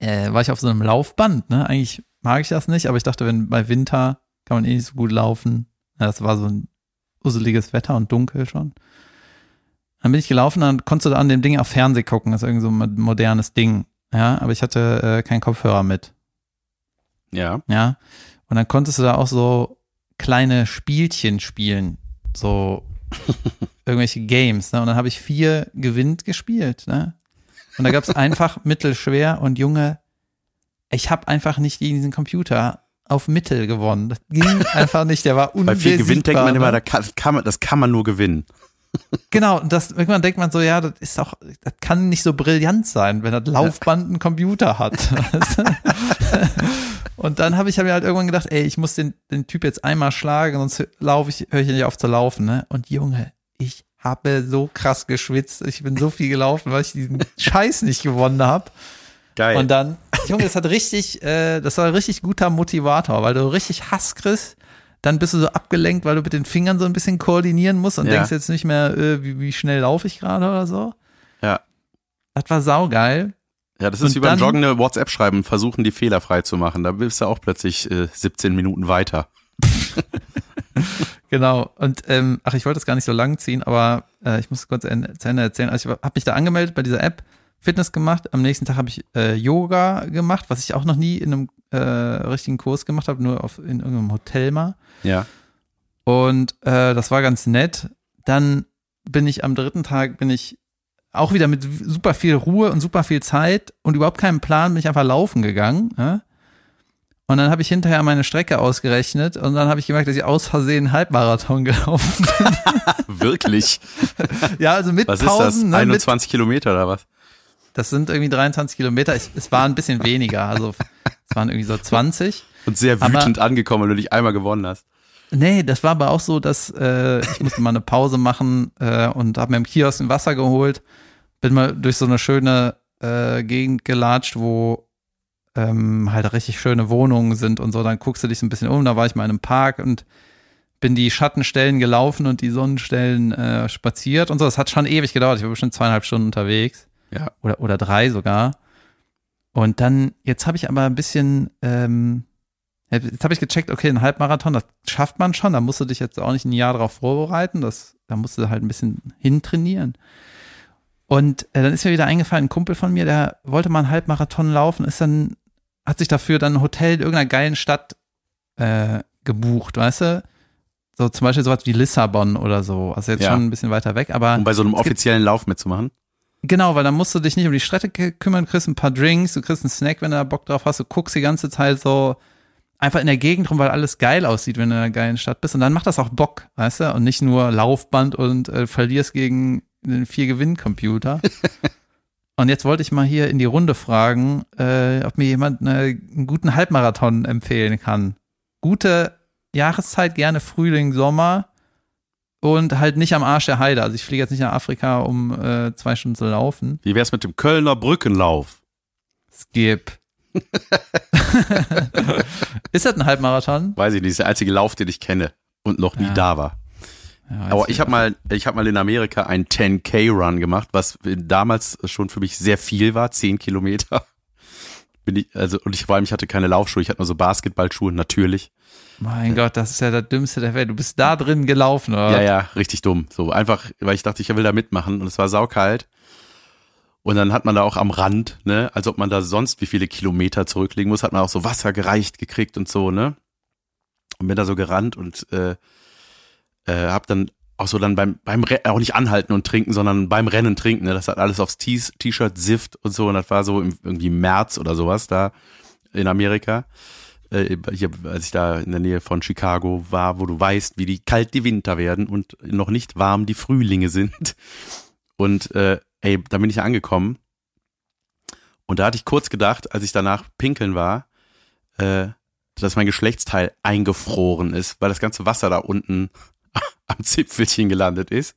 äh, war ich auf so einem Laufband, ne? Eigentlich mag ich das nicht, aber ich dachte, wenn bei Winter kann man eh nicht so gut laufen. Ja, das war so ein useliges Wetter und dunkel schon. Dann bin ich gelaufen, dann konntest du an dem Ding auch Fernseh gucken. Das ist irgend so ein modernes Ding. Ja, aber ich hatte äh, keinen Kopfhörer mit. Ja. Ja. Und dann konntest du da auch so kleine Spielchen spielen. So irgendwelche Games. Ne? Und dann habe ich vier gewinnt gespielt. Ne? Und da gab es einfach mittelschwer und Junge, ich habe einfach nicht gegen diesen Computer auf Mittel gewonnen. Das ging einfach nicht. Der war Bei unbesiegbar. viel Gewinn denkt man immer, ne? da kann, man, das kann man nur gewinnen. Genau, und das, irgendwann denkt man so, ja, das ist doch, das kann nicht so brillant sein, wenn das Laufband einen Computer hat. Und dann habe ich hab mir halt irgendwann gedacht, ey, ich muss den, den Typ jetzt einmal schlagen, sonst laufe ich, höre ich nicht auf zu laufen, ne? Und Junge, ich habe so krass geschwitzt, ich bin so viel gelaufen, weil ich diesen Scheiß nicht gewonnen habe. Geil. Und dann, Junge, das hat richtig, äh, das war ein richtig guter Motivator, weil du richtig Hass kriegst. Dann bist du so abgelenkt, weil du mit den Fingern so ein bisschen koordinieren musst und Ja. denkst jetzt nicht mehr, äh, wie, wie schnell laufe ich gerade oder so. ja. Das war saugeil. Ja, das ist Und wie beim Joggen eine WhatsApp schreiben, versuchen die Fehler frei zu machen. Da bist du auch plötzlich äh, 17 Minuten weiter. Genau. Und ähm, ach, ich wollte es gar nicht so lang ziehen, aber äh, ich muss kurz zu Ende erzählen. Also ich habe mich da angemeldet bei dieser App, Fitness gemacht. Am nächsten Tag habe ich äh, Yoga gemacht, was ich auch noch nie in einem äh, richtigen Kurs gemacht habe, nur auf, in irgendeinem Hotel mal. Ja. Und äh, das war ganz nett. Dann bin ich am dritten Tag, bin ich auch wieder mit super viel Ruhe und super viel Zeit und überhaupt keinem Plan, bin ich einfach laufen gegangen. Ja? Und dann habe ich hinterher meine Strecke ausgerechnet und dann habe ich gemerkt, dass ich aus Versehen Halbmarathon gelaufen bin. Wirklich. ja, also mit Was ist das? Pausen. Ne, mit, 21 Kilometer oder was? Das sind irgendwie 23 Kilometer. Ich, es war ein bisschen weniger. Also es waren irgendwie so 20. Und sehr Aber- wütend angekommen, weil du dich einmal gewonnen hast. Nee, das war aber auch so, dass äh, ich musste mal eine Pause machen äh, und habe mir im Kiosk ein Wasser geholt. Bin mal durch so eine schöne äh, Gegend gelatscht, wo ähm, halt richtig schöne Wohnungen sind und so. Dann guckst du dich so ein bisschen um. Da war ich mal in einem Park und bin die Schattenstellen gelaufen und die Sonnenstellen äh, spaziert und so. Das hat schon ewig gedauert. Ich war bestimmt zweieinhalb Stunden unterwegs. Ja. Oder, oder drei sogar. Und dann, jetzt habe ich aber ein bisschen, ähm, jetzt habe ich gecheckt, okay, ein Halbmarathon, das schafft man schon. Da musst du dich jetzt auch nicht ein Jahr darauf vorbereiten. Das, da musst du halt ein bisschen hintrainieren. Und äh, dann ist mir wieder eingefallen, ein Kumpel von mir, der wollte mal einen Halbmarathon laufen, ist dann, hat sich dafür dann ein Hotel in irgendeiner geilen Stadt äh, gebucht, weißt du? So zum Beispiel sowas wie Lissabon oder so. Also jetzt Ja. schon ein bisschen weiter weg, aber. Um bei so einem offiziellen Lauf mitzumachen. Genau, weil dann musst du dich nicht um die Strecke kümmern, du kriegst ein paar Drinks, du kriegst einen Snack, wenn du da Bock drauf hast, du guckst die ganze Zeit so einfach in der Gegend rum, weil alles geil aussieht, wenn du in einer geilen Stadt bist. Und dann macht das auch Bock, weißt du? Und nicht nur Laufband und äh, verlierst gegen den Vier-Gewinn-Computer. und jetzt wollte ich mal hier in die Runde fragen, äh, ob mir jemand eine, einen guten Halbmarathon empfehlen kann. Gute Jahreszeit, gerne Frühling, Sommer und halt nicht am Arsch der Heide. Also ich fliege jetzt nicht nach Afrika, um äh, zwei Stunden zu laufen. Wie wär's mit dem Kölner Brückenlauf? Skip. ist das ein Halbmarathon? Weiß ich nicht, ist der einzige Lauf, den ich kenne und noch nie Ja. da war. Ja, Aber ich habe mal, ich habe mal in Amerika einen 10K-Run gemacht, was damals schon für mich sehr viel war, 10 Kilometer. Bin ich, also, und ich vor allem, ich hatte keine Laufschuhe, ich hatte nur so Basketballschuhe, natürlich. Mein Gott, das ist ja das Dümmste der Welt. Du bist da drin gelaufen, oder? Ja, ja, richtig dumm. So einfach, weil ich dachte, ich will da mitmachen und es war saukalt. Und dann hat man da auch am Rand, ne, als ob man da sonst wie viele Kilometer zurücklegen muss, hat man auch so Wasser gereicht gekriegt und so, ne. Und bin da so gerannt und äh, äh, hab dann auch so dann beim beim auch nicht anhalten und trinken, sondern beim Rennen trinken. Ne? Das hat alles aufs T-Shirt Sift und so. Und das war so im, irgendwie März oder sowas da in Amerika. Äh, hier, als ich da in der Nähe von Chicago war, wo du weißt, wie die kalt die Winter werden und noch nicht warm die Frühlinge sind. Und äh, ey, da bin ich angekommen. Und da hatte ich kurz gedacht, als ich danach pinkeln war, äh, dass mein Geschlechtsteil eingefroren ist, weil das ganze Wasser da unten am Zipfelchen gelandet ist.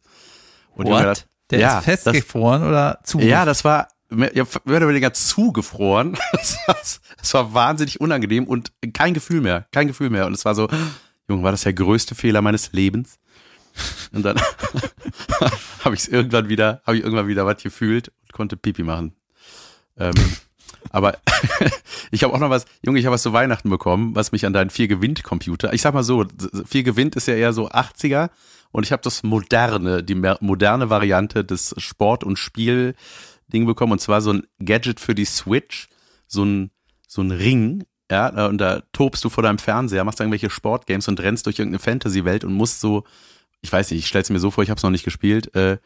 Und What? gedacht, Der ja, ist festgefroren oder zu? ja, das war mehr oder weniger zugefroren. Das war, das war wahnsinnig unangenehm und kein Gefühl mehr, kein Gefühl mehr. Und es war so, Junge, war das der größte Fehler meines Lebens? Und dann habe ich es irgendwann wieder, habe ich irgendwann wieder was gefühlt und konnte Pipi machen. Ähm, aber ich habe auch noch was, Junge, ich habe was zu Weihnachten bekommen, was mich an deinen vier gewinnt Computer. Ich sag mal so, vier gewinnt ist ja eher so 80er und ich habe das moderne, die moderne Variante des Sport- und Spiel-Ding bekommen und zwar so ein Gadget für die Switch, so ein so ein Ring, ja, und da tobst du vor deinem Fernseher, machst irgendwelche Sportgames und rennst durch irgendeine Fantasy-Welt und musst so, ich weiß nicht, ich stell's mir so vor, ich habe es noch nicht gespielt, äh,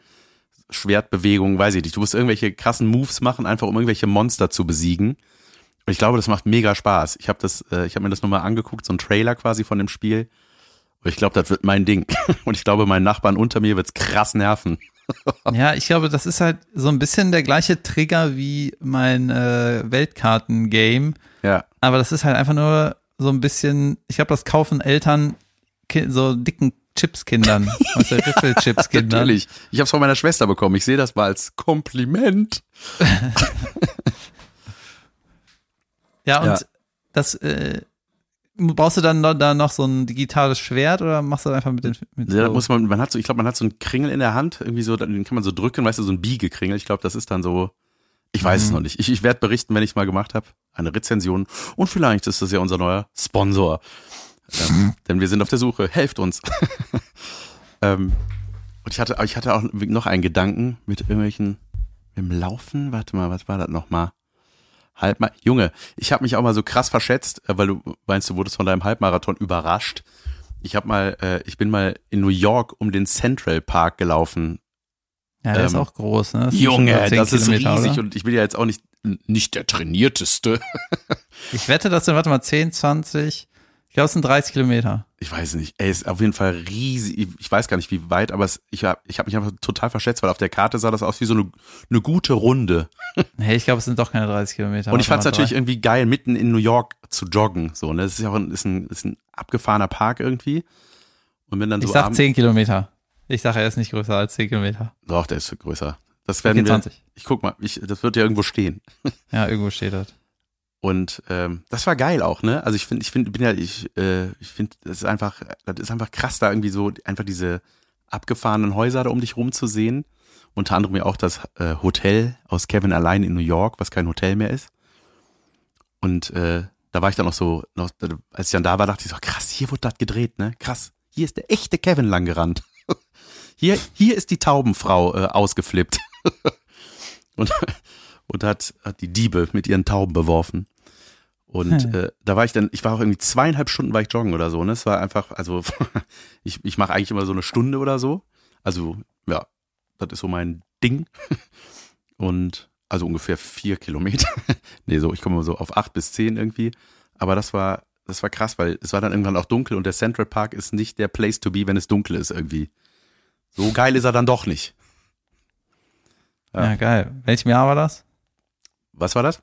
Schwertbewegungen, weiß ich nicht. Du musst irgendwelche krassen Moves machen, einfach um irgendwelche Monster zu besiegen. Und ich glaube, das macht mega Spaß. Ich habe das, äh, ich habe mir das nochmal angeguckt, so ein Trailer quasi von dem Spiel. Und ich glaube, das wird mein Ding. Und ich glaube, meinen Nachbarn unter mir wird's krass nerven. Ja, ich glaube, das ist halt so ein bisschen der gleiche Trigger wie mein äh, Weltkarten-Game. Ja. Aber das ist halt einfach nur so ein bisschen, ich glaube, das kaufen Eltern so dicken Chips-Kindern, aus der Riffel-Chips-Kindern. Natürlich. Ich habe es von meiner Schwester bekommen. Ich sehe das mal als Kompliment. Ja, und Ja. das, äh, brauchst du dann noch, da noch so ein digitales Schwert oder machst du das einfach mit den, mit Ja, da so, muss man, man hat so, ich glaube, man hat so einen Kringel in der Hand, irgendwie so, den kann man so drücken, weißt du, so ein Biegekringel. Ich glaube, das ist dann so, Ich weiß mhm. es noch nicht. Ich, ich werde berichten, wenn ich mal gemacht habe. Eine Rezension. Und vielleicht ist das ja unser neuer Sponsor. Ähm, denn wir sind auf der Suche. Helft uns. ähm, und ich hatte, ich hatte auch noch einen Gedanken mit irgendwelchen, mit dem Laufen. Warte mal, was war das nochmal? Halbmar Junge, ich habe mich auch mal so krass verschätzt, äh, weil du meinst, du wurdest von deinem Halbmarathon überrascht. Ich habe mal, äh, ich bin mal in New York um den Central Park gelaufen. Ja, der ähm, ist auch groß, ne? Das Junge, das ist riesig oder? und ich bin ja jetzt auch nicht nicht der trainierteste. ich wette, das sind, warte mal, 10, 20, glaube, es sind 30 Kilometer. Ich weiß nicht. Ey, ist auf jeden Fall riesig. Ich weiß gar nicht, wie weit, aber es, ich habe ich hab mich einfach total verschätzt, weil auf der Karte sah das aus wie so eine, eine gute Runde. Hey, ich glaube, es sind doch keine 30 Kilometer. Und ich fand es natürlich irgendwie geil, mitten in New York zu joggen. So, ne? Das ist ja auch ein, ist ein, ist ein abgefahrener Park irgendwie. Und wenn dann so ich sag 10 Kilometer. Ich sage, er ist nicht größer als 10 Kilometer. Doch, der ist größer. Das werden okay, 20. wir. Ich guck mal, ich, das wird ja irgendwo stehen. Ja, irgendwo steht das. Und ähm, das war geil auch, ne? Also ich finde, ich finde, bin ja, ich, äh, ich finde, das ist einfach, das ist einfach krass, da irgendwie so einfach diese abgefahrenen Häuser da um dich rum zu sehen. Unter anderem ja auch das äh, Hotel aus Kevin allein in New York, was kein Hotel mehr ist. Und äh, da war ich dann noch so, noch, als ich dann da war, dachte ich so, krass, hier wurde das gedreht, ne? Krass, hier ist der echte Kevin lang gerannt. hier, hier ist die Taubenfrau äh, ausgeflippt. und und hat, hat die Diebe mit ihren Tauben beworfen. Und hm. äh, da war ich dann, ich war auch irgendwie zweieinhalb Stunden war ich joggen oder so. Ne? Es war einfach, also ich, ich mache eigentlich immer so eine Stunde oder so. Also ja, das ist so mein Ding. Und also ungefähr vier Kilometer. nee, so, ich komme so auf acht bis zehn irgendwie. Aber das war, das war krass, weil es war dann irgendwann auch dunkel und der Central Park ist nicht der Place to be, wenn es dunkel ist irgendwie. So geil ist er dann doch nicht. Ja, ja geil. Welchem Jahr war das? Was war das?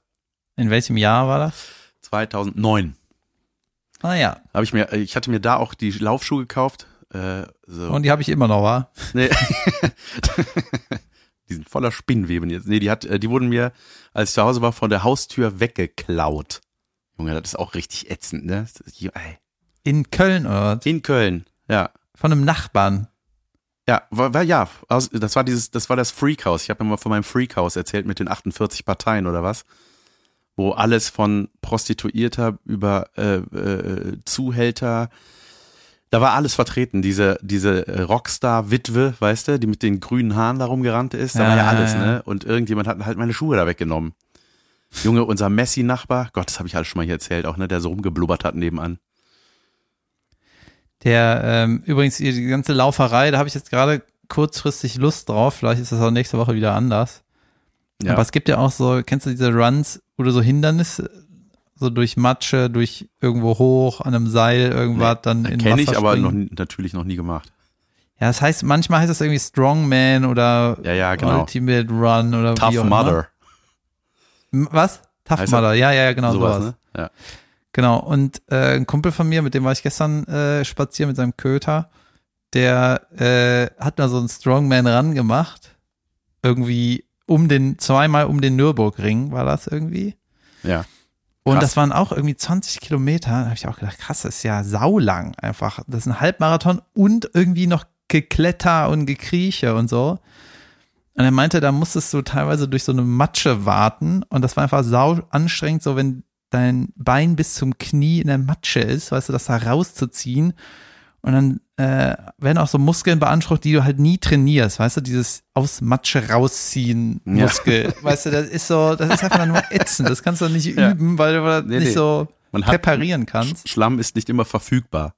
In welchem Jahr war das? 2009. Ah ja. Habe ich mir, ich hatte mir da auch die Laufschuhe gekauft. Äh, so. Und die habe ich immer noch, war? Nee. die sind voller Spinnweben jetzt. Nee, die hat, äh, die wurden mir, als ich zu Hause war, von der Haustür weggeklaut. Junge, das ist auch richtig ätzend, ne? In Köln, oder? In Köln, ja. Von einem Nachbarn. Ja, war, war ja, das war dieses, das war das Freakhaus. Ich habe immer von meinem Freakhaus erzählt mit den 48 Parteien oder was, wo alles von Prostituierter über äh, äh, Zuhälter, da war alles vertreten. Diese diese Rockstar-Witwe, weißt du, die mit den grünen Haaren da rumgerannt ist, da ja, war ja alles, ja. ne? Und irgendjemand hat halt meine Schuhe da weggenommen. Junge, unser Messi-Nachbar, Gott, das habe ich alles schon mal hier erzählt, auch ne, der so rumgeblubbert hat nebenan. Der ähm, übrigens die ganze Lauferei, da habe ich jetzt gerade kurzfristig Lust drauf. Vielleicht ist das auch nächste Woche wieder anders. Ja. Aber es gibt ja auch so, kennst du diese Runs, wo du so Hindernisse, so durch Matsche, durch irgendwo hoch, an einem Seil, irgendwas, nee, dann in Kenne ich, aber noch, natürlich noch nie gemacht. Ja, das heißt, manchmal heißt das irgendwie Strongman oder ja, ja, genau. Ultimate Run oder Tough wie auch Mother. Was? Tough heißt Mother, ja, ja, genau sowas. sowas. Ne? Ja. Genau, und äh, ein Kumpel von mir, mit dem war ich gestern äh, spazieren mit seinem Köter, der äh, hat da so einen Strongman ran gemacht. Irgendwie um den, zweimal um den Nürburgring war das irgendwie. Ja. Und das waren auch irgendwie 20 Kilometer. Da habe ich auch gedacht, krass, das ist ja saulang einfach. Das ist ein Halbmarathon und irgendwie noch Gekletter und Gekrieche und so. Und er meinte, da musstest du teilweise durch so eine Matsche warten und das war einfach sau anstrengend, so wenn dein Bein bis zum Knie in der Matsche ist, weißt du, das da rauszuziehen. Und dann äh, werden auch so Muskeln beansprucht, die du halt nie trainierst, weißt du, dieses aus Matsche rausziehen Muskel. Ja. Weißt du, das ist so, das ist einfach nur ätzend. Das kannst du nicht ja. üben, weil du nee, nicht nee. so Man präparieren kannst. Schlamm ist nicht immer verfügbar.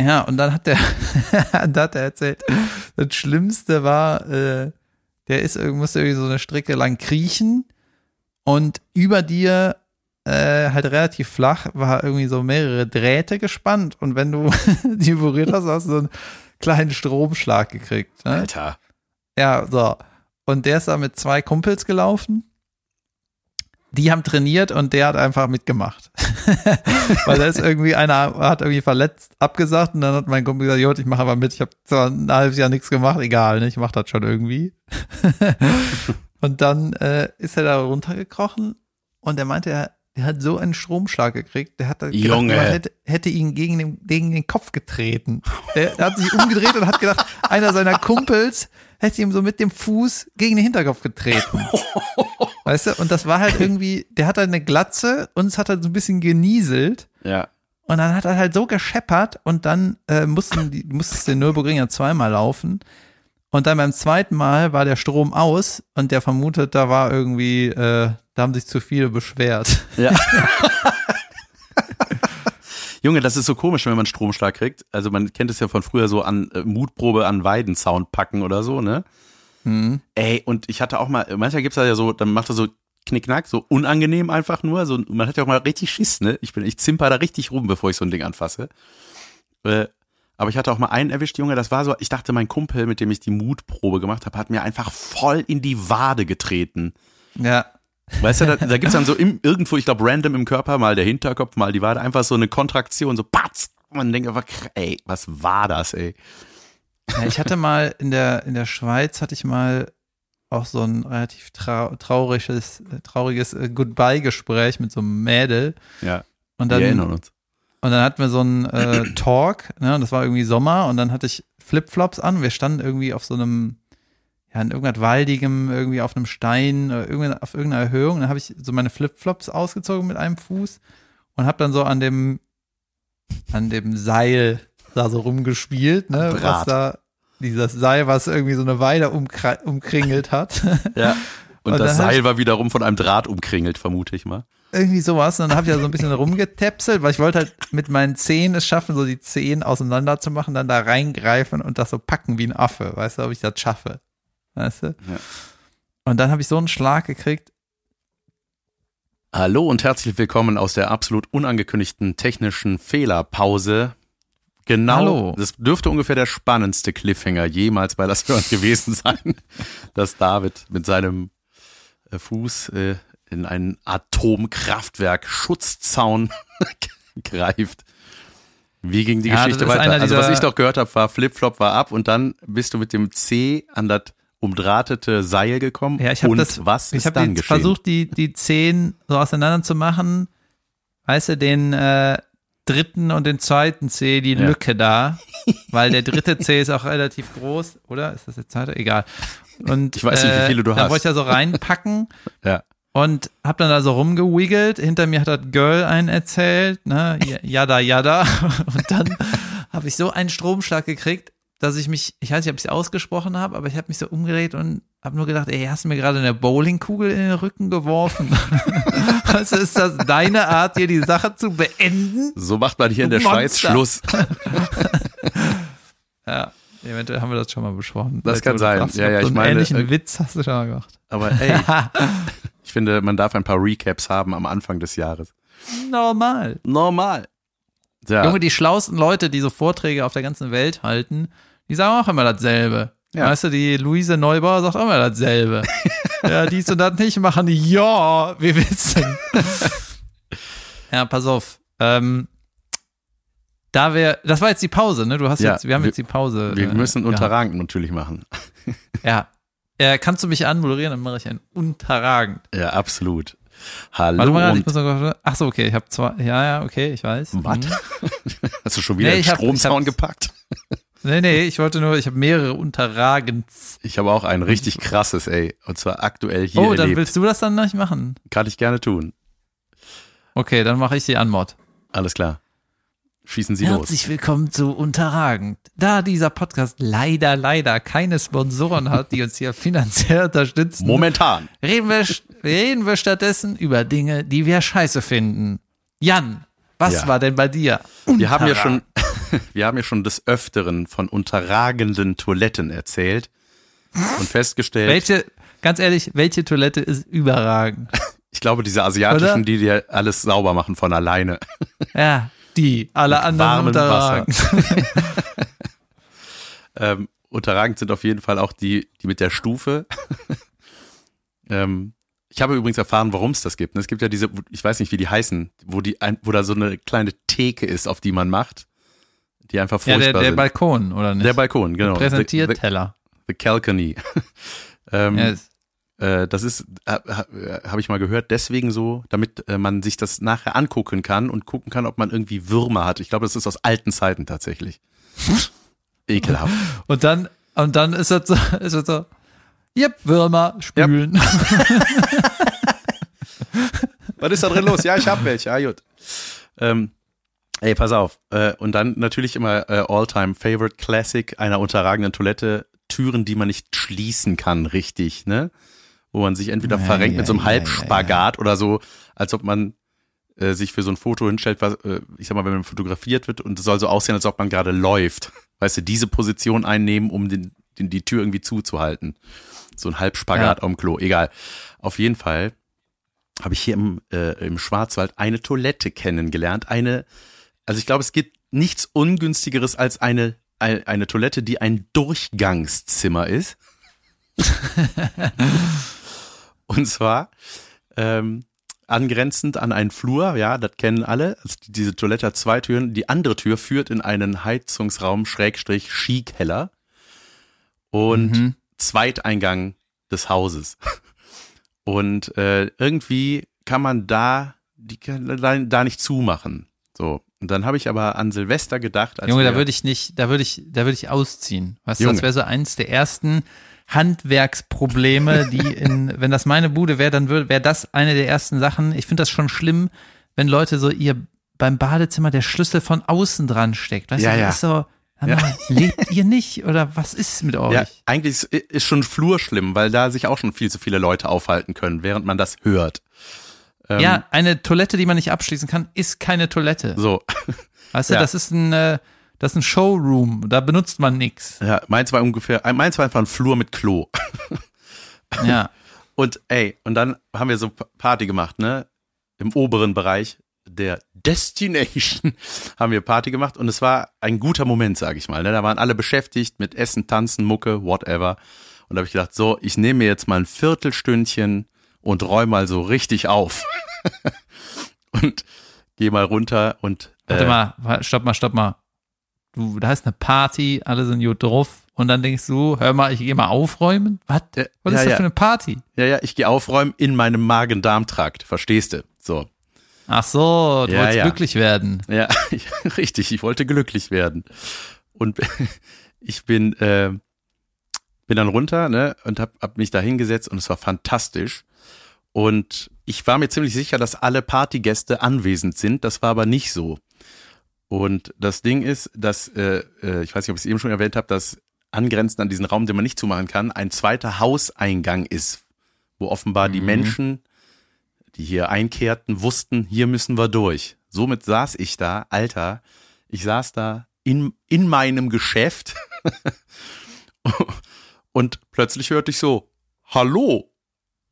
Ja, und dann hat der, dann hat er erzählt, das Schlimmste war, äh, der ist musste irgendwie so eine Strecke lang kriechen und über dir äh, halt relativ flach, war irgendwie so mehrere Drähte gespannt und wenn du die berührt hast, hast du so einen kleinen Stromschlag gekriegt. Ne? Alter. Ja, so. Und der ist da mit zwei Kumpels gelaufen. Die haben trainiert und der hat einfach mitgemacht. Weil da ist irgendwie einer hat irgendwie verletzt abgesagt und dann hat mein Kumpel gesagt, Jod, ich mache aber mit. Ich habe zwar ein halbes Jahr nichts gemacht, egal, ne? ich mache das schon irgendwie. und dann äh, ist er da runtergekrochen und er meinte, er der hat so einen Stromschlag gekriegt, der hat gedacht, Junge. hätte, hätte ihn gegen den, gegen den Kopf getreten. Der, der hat sich umgedreht und hat gedacht, einer seiner Kumpels hätte ihm so mit dem Fuß gegen den Hinterkopf getreten. Weißt du? Und das war halt irgendwie, der hat halt eine Glatze, uns hat er so ein bisschen genieselt. Ja. Und dann hat er halt so gescheppert und dann äh, mussten die, musste den Nürburgring ja zweimal laufen. Und dann beim zweiten Mal war der Strom aus und der vermutet, da war irgendwie, äh, da haben sich zu viele beschwert. Ja. Junge, das ist so komisch, wenn man Stromschlag kriegt. Also man kennt es ja von früher so an äh, Mutprobe an Weidensound packen oder so, ne? Mhm. Ey, und ich hatte auch mal, manchmal gibt's da ja so, dann macht er so Knickknack, so unangenehm einfach nur. So, man hat ja auch mal richtig Schiss, ne? Ich bin, ich zimper da richtig rum, bevor ich so ein Ding anfasse. Äh, aber ich hatte auch mal einen erwischt, Junge, das war so, ich dachte, mein Kumpel, mit dem ich die Mutprobe gemacht habe, hat mir einfach voll in die Wade getreten. Ja. Weißt du, da, da gibt's dann so im, irgendwo, ich glaube, random im Körper, mal der Hinterkopf, mal die Wade, einfach so eine Kontraktion, so patz. Man denkt einfach, ey, was war das, ey? ja. Ich hatte mal in der, in der Schweiz hatte ich mal auch so ein relativ trau trauriges, trauriges äh, Goodbye-Gespräch mit so einem Mädel. Ja, Und wir dann, erinnern uns. Und dann hatten wir so einen äh, Talk, ne, und das war irgendwie Sommer und dann hatte ich Flipflops an. Wir standen irgendwie auf so einem, ja, in irgendwas Waldigem, irgendwie auf einem Stein, äh, irgendwie auf irgendeiner Erhöhung. Und dann habe ich so meine Flipflops ausgezogen mit einem Fuß und habe dann so an dem, an dem Seil da so rumgespielt, ne, was da, dieses Seil, was irgendwie so eine Weile umkra- umkringelt hat. Ja. Und, Und das Seil war wiederum von einem Draht umkringelt, vermute ich mal. irgendwie sowas. Und dann habe ich ja so ein bisschen rumgetapselt, weil ich wollte halt mit meinen Zehen es schaffen, so die Zehen auseinander zu machen, dann da reingreifen und das so packen wie ein Affe. Weißt du, ob ich das schaffe. Weißt du? Ja. Und dann habe ich so einen Schlag gekriegt. Hallo und herzlich willkommen aus der absolut unangekündigten technischen Fehlerpause. Genau, Hallo. das dürfte ungefähr der spannendste Cliffhanger jemals bei das Hören gewesen sein, dass David mit seinem Fuß äh, in einen Atomkraftwerk Schutzzaun greift. Wie ging die Ja, Geschichte weiter? Also was ich doch gehört habe, war Flipflop war ab und dann bist du mit dem C an das umdrahtete Seil gekommen. Ja, ich habe und das. was ich ist habe versucht, die die Zehen so auseinander zu machen. Weißt du, den äh, dritten und den zweiten C, die Ja. Lücke da, weil der dritte C ist auch relativ groß, oder? Ist das der zweite? Egal. Und Ich weiß nicht, wie viele du da hast. wollte ich da so reinpacken. Ja. Und hab dann da so rumgewiggelt. Hinter mir hat das Girl einen erzählt, ne? Jada, jada. Und dann habe ich so einen Stromschlag gekriegt, dass ich mich, ich weiß nicht, ob ich es ausgesprochen habe, aber ich habe mich so umgedreht und habe nur gedacht, ey, hast du mir gerade eine Bowlingkugel in den Rücken geworfen? Was ist das deine Art, hier die Sache zu beenden? So macht man hier in der Schweiz Monster. Schluss. Ja, eventuell haben wir das schon mal besprochen. Das kann sein. sagst, Ja, ja, so ich einen meine, ähnlichen äh, Witz hast du schon mal gemacht. Aber ey, ich finde, man darf ein paar Recaps haben am Anfang des Jahres. Normal. Normal. Ja, Junge, die schlauesten Leute, die so Vorträge auf der ganzen Welt halten, die sagen auch immer dasselbe. Ja. Weißt du, die Luise Neubauer sagt auch immer dasselbe. ja, dies und das nicht machen. Ja, wie willst du denn? ja, pass auf. Ähm, da wir, das war jetzt die Pause, ne? Du hast Ja, jetzt, wir haben wir- jetzt die Pause. wir äh, müssen unterragend natürlich machen. Ja. Äh, kannst du mich anmoderieren, dann mache ich ein unterragend. Ja, absolut. Hallo Warte mal, ich muss noch, ach so, okay, ich habe zwei, ja, ja, okay, ich weiß. was? Mhm. Hast du schon wieder Nee, hab- Stromzaun gepackt? Nee, nee, ich wollte nur, ich habe mehrere Unterragends. Ich habe auch ein richtig krasses, ey. Und zwar aktuell hier Oh, dann erlebt. willst du das dann nicht machen? Kann ich gerne tun. Okay, dann mache ich die Anmod. Alles klar. Schießen Sie los. Herzlich willkommen zu Unterragend. Da dieser Podcast leider, leider keine Sponsoren hat, die uns hier finanziell unterstützen, Momentan. reden wir, reden wir stattdessen über Dinge, die wir scheiße finden. Jan, was Ja. war denn bei dir? Wir haben ja schon, wir haben ja schon des Öfteren von unterragenden Toiletten erzählt und festgestellt, Welche, ganz ehrlich, welche Toilette ist überragend? ich glaube, diese asiatischen, Oder? die dir alles sauber machen von alleine. Ja, die, alle anderen unterragend. Ähm, unterragend sind auf jeden Fall auch die, die mit der Stufe. ähm, ich habe übrigens erfahren, warum es das gibt. ne? Es gibt ja diese, ich weiß nicht, wie die heißen, wo die, ein, wo da so eine kleine Theke ist, auf die man macht, die einfach Ja, furchtbar der, der sind. Balkon, oder nicht? der Balkon, genau. Präsentiert The, the, Teller. the Calcony. ähm, Ja, ist- äh, das ist, äh, habe ich mal gehört, deswegen so, damit äh, man sich das nachher angucken kann und gucken kann, ob man irgendwie Würmer hat. Ich glaube, das ist aus alten Zeiten tatsächlich. Ekelhaft. Und dann, und dann ist das so, ist das so, yep, Würmer spülen. Was ist da drin los? Ja, ich hab welche. Ah, gut. Ähm, ey, pass auf. Äh, und dann natürlich immer äh, All-Time Favorite Classic einer unterragenden Toilette. Türen, die man nicht schließen kann, richtig, ne? Wo man sich entweder Ja, verrenkt ja, mit so einem ja, Halbspagat oder so, als ob man äh, sich für so ein Foto hinstellt, was, äh, ich sag mal, wenn man fotografiert wird und es soll so aussehen, als ob man gerade läuft. Weißt du, diese Position einnehmen, um den, den, die Tür irgendwie zuzuhalten. So ein Halbspagat Ja. am Klo, egal. Auf jeden Fall habe ich hier im, äh, im Schwarzwald eine Toilette kennengelernt. Eine, also ich glaube, es gibt nichts Ungünstigeres als eine, eine, eine Toilette, die ein Durchgangszimmer ist. Und zwar ähm, angrenzend an einen Flur, ja, das kennen alle. Also diese Toilette hat zwei Türen. Die andere Tür führt in einen Heizungsraum Schrägstrich Skikeller und Mhm. Zweiteingang des Hauses. Und äh, irgendwie kann man da die kann da, nicht zumachen. So. Und dann habe ich aber an Silvester gedacht, als Junge, da würde ich nicht, da würde ich, da würde ich ausziehen. Weißt du, das wäre so eins der ersten Handwerksprobleme, die in, wenn das meine Bude wäre, dann würde, wäre das eine der ersten Sachen. Ich finde das schon schlimm, wenn Leute so ihr beim Badezimmer der Schlüssel von außen dran steckt. Weißt Ja, du, ja. das ist so, mal, lebt ihr nicht oder was ist mit euch? Ja, eigentlich ist, ist schon Flur schlimm, weil da sich auch schon viel zu viele Leute aufhalten können, während man das hört. Ähm, Ja, eine Toilette, die man nicht abschließen kann, ist keine Toilette. So, Weißt du, ja. das ist ein, äh, das ist ein Showroom, da benutzt man nichts. ja, meins war ungefähr, äh, meins war einfach ein Flur mit Klo. Ja. Und ey, und dann haben wir so Party gemacht, ne? Im oberen Bereich der Destination haben wir Party gemacht und es war ein guter Moment, sag ich mal. Ne? Da waren alle beschäftigt mit Essen, Tanzen, Mucke, whatever. Und da habe ich gedacht, so, ich nehme mir jetzt mal ein Viertelstündchen und räume mal so richtig auf. und gehe mal runter und Warte äh, mal, stopp mal, stopp mal. Du, da ist eine Party, alle sind gut drauf und dann denkst du, hör mal, ich gehe mal aufräumen. Was? Was ja, ist das ja, für eine Party? ja, ja, ich gehe aufräumen in meinem Magen-Darm-Trakt, verstehst du? So. Ach so, du Ja, wolltest ja. glücklich werden. Ja, richtig, ich wollte glücklich werden. Und ich bin, äh, bin dann runter, ne, und hab, hab mich da hingesetzt und es war fantastisch. Und ich war mir ziemlich sicher, dass alle Partygäste anwesend sind. Das war aber nicht so. Und das Ding ist, dass, äh, äh, ich weiß nicht, ob ich es eben schon erwähnt habe, dass angrenzend an diesen Raum, den man nicht zumachen kann, ein zweiter Hauseingang ist, wo offenbar die Mhm. Menschen, die hier einkehrten, wussten, hier müssen wir durch. Somit saß ich da, Alter, ich saß da in, in meinem Geschäft und plötzlich hörte ich so, Hallo.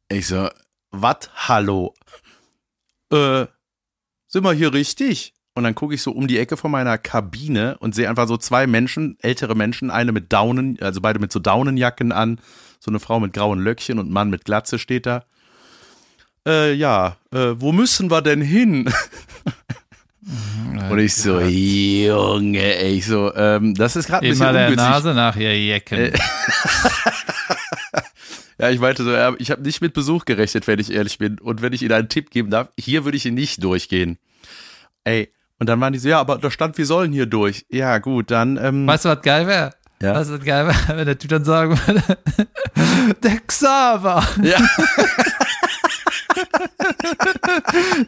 Ich so, wat, hallo? Äh, sind wir hier richtig? Und dann gucke ich so um die Ecke von meiner Kabine und sehe einfach so zwei Menschen, ältere Menschen, eine mit Daunen, also beide mit so Daunenjacken an, so eine Frau mit grauen Löckchen und ein Mann mit Glatze steht da. Äh, ja, äh, wo müssen wir denn hin? Und ich so, Junge, ey, ich so, ähm, das ist gerade ein bisschen Immer der ungünstig. Nase nachher jecken. Äh, Ja, ich meinte so, ich habe nicht mit Besuch gerechnet, wenn ich ehrlich bin. Und wenn ich Ihnen einen Tipp geben darf, hier würde ich ihn nicht durchgehen. Ey, und dann waren die so, ja, aber da stand, wir sollen hier durch. Ja, gut, dann, ähm, Weißt du, was geil wäre? Ja. Weißt du, was geil wäre, wenn der Typ dann sagen würde, der Xaver. ja,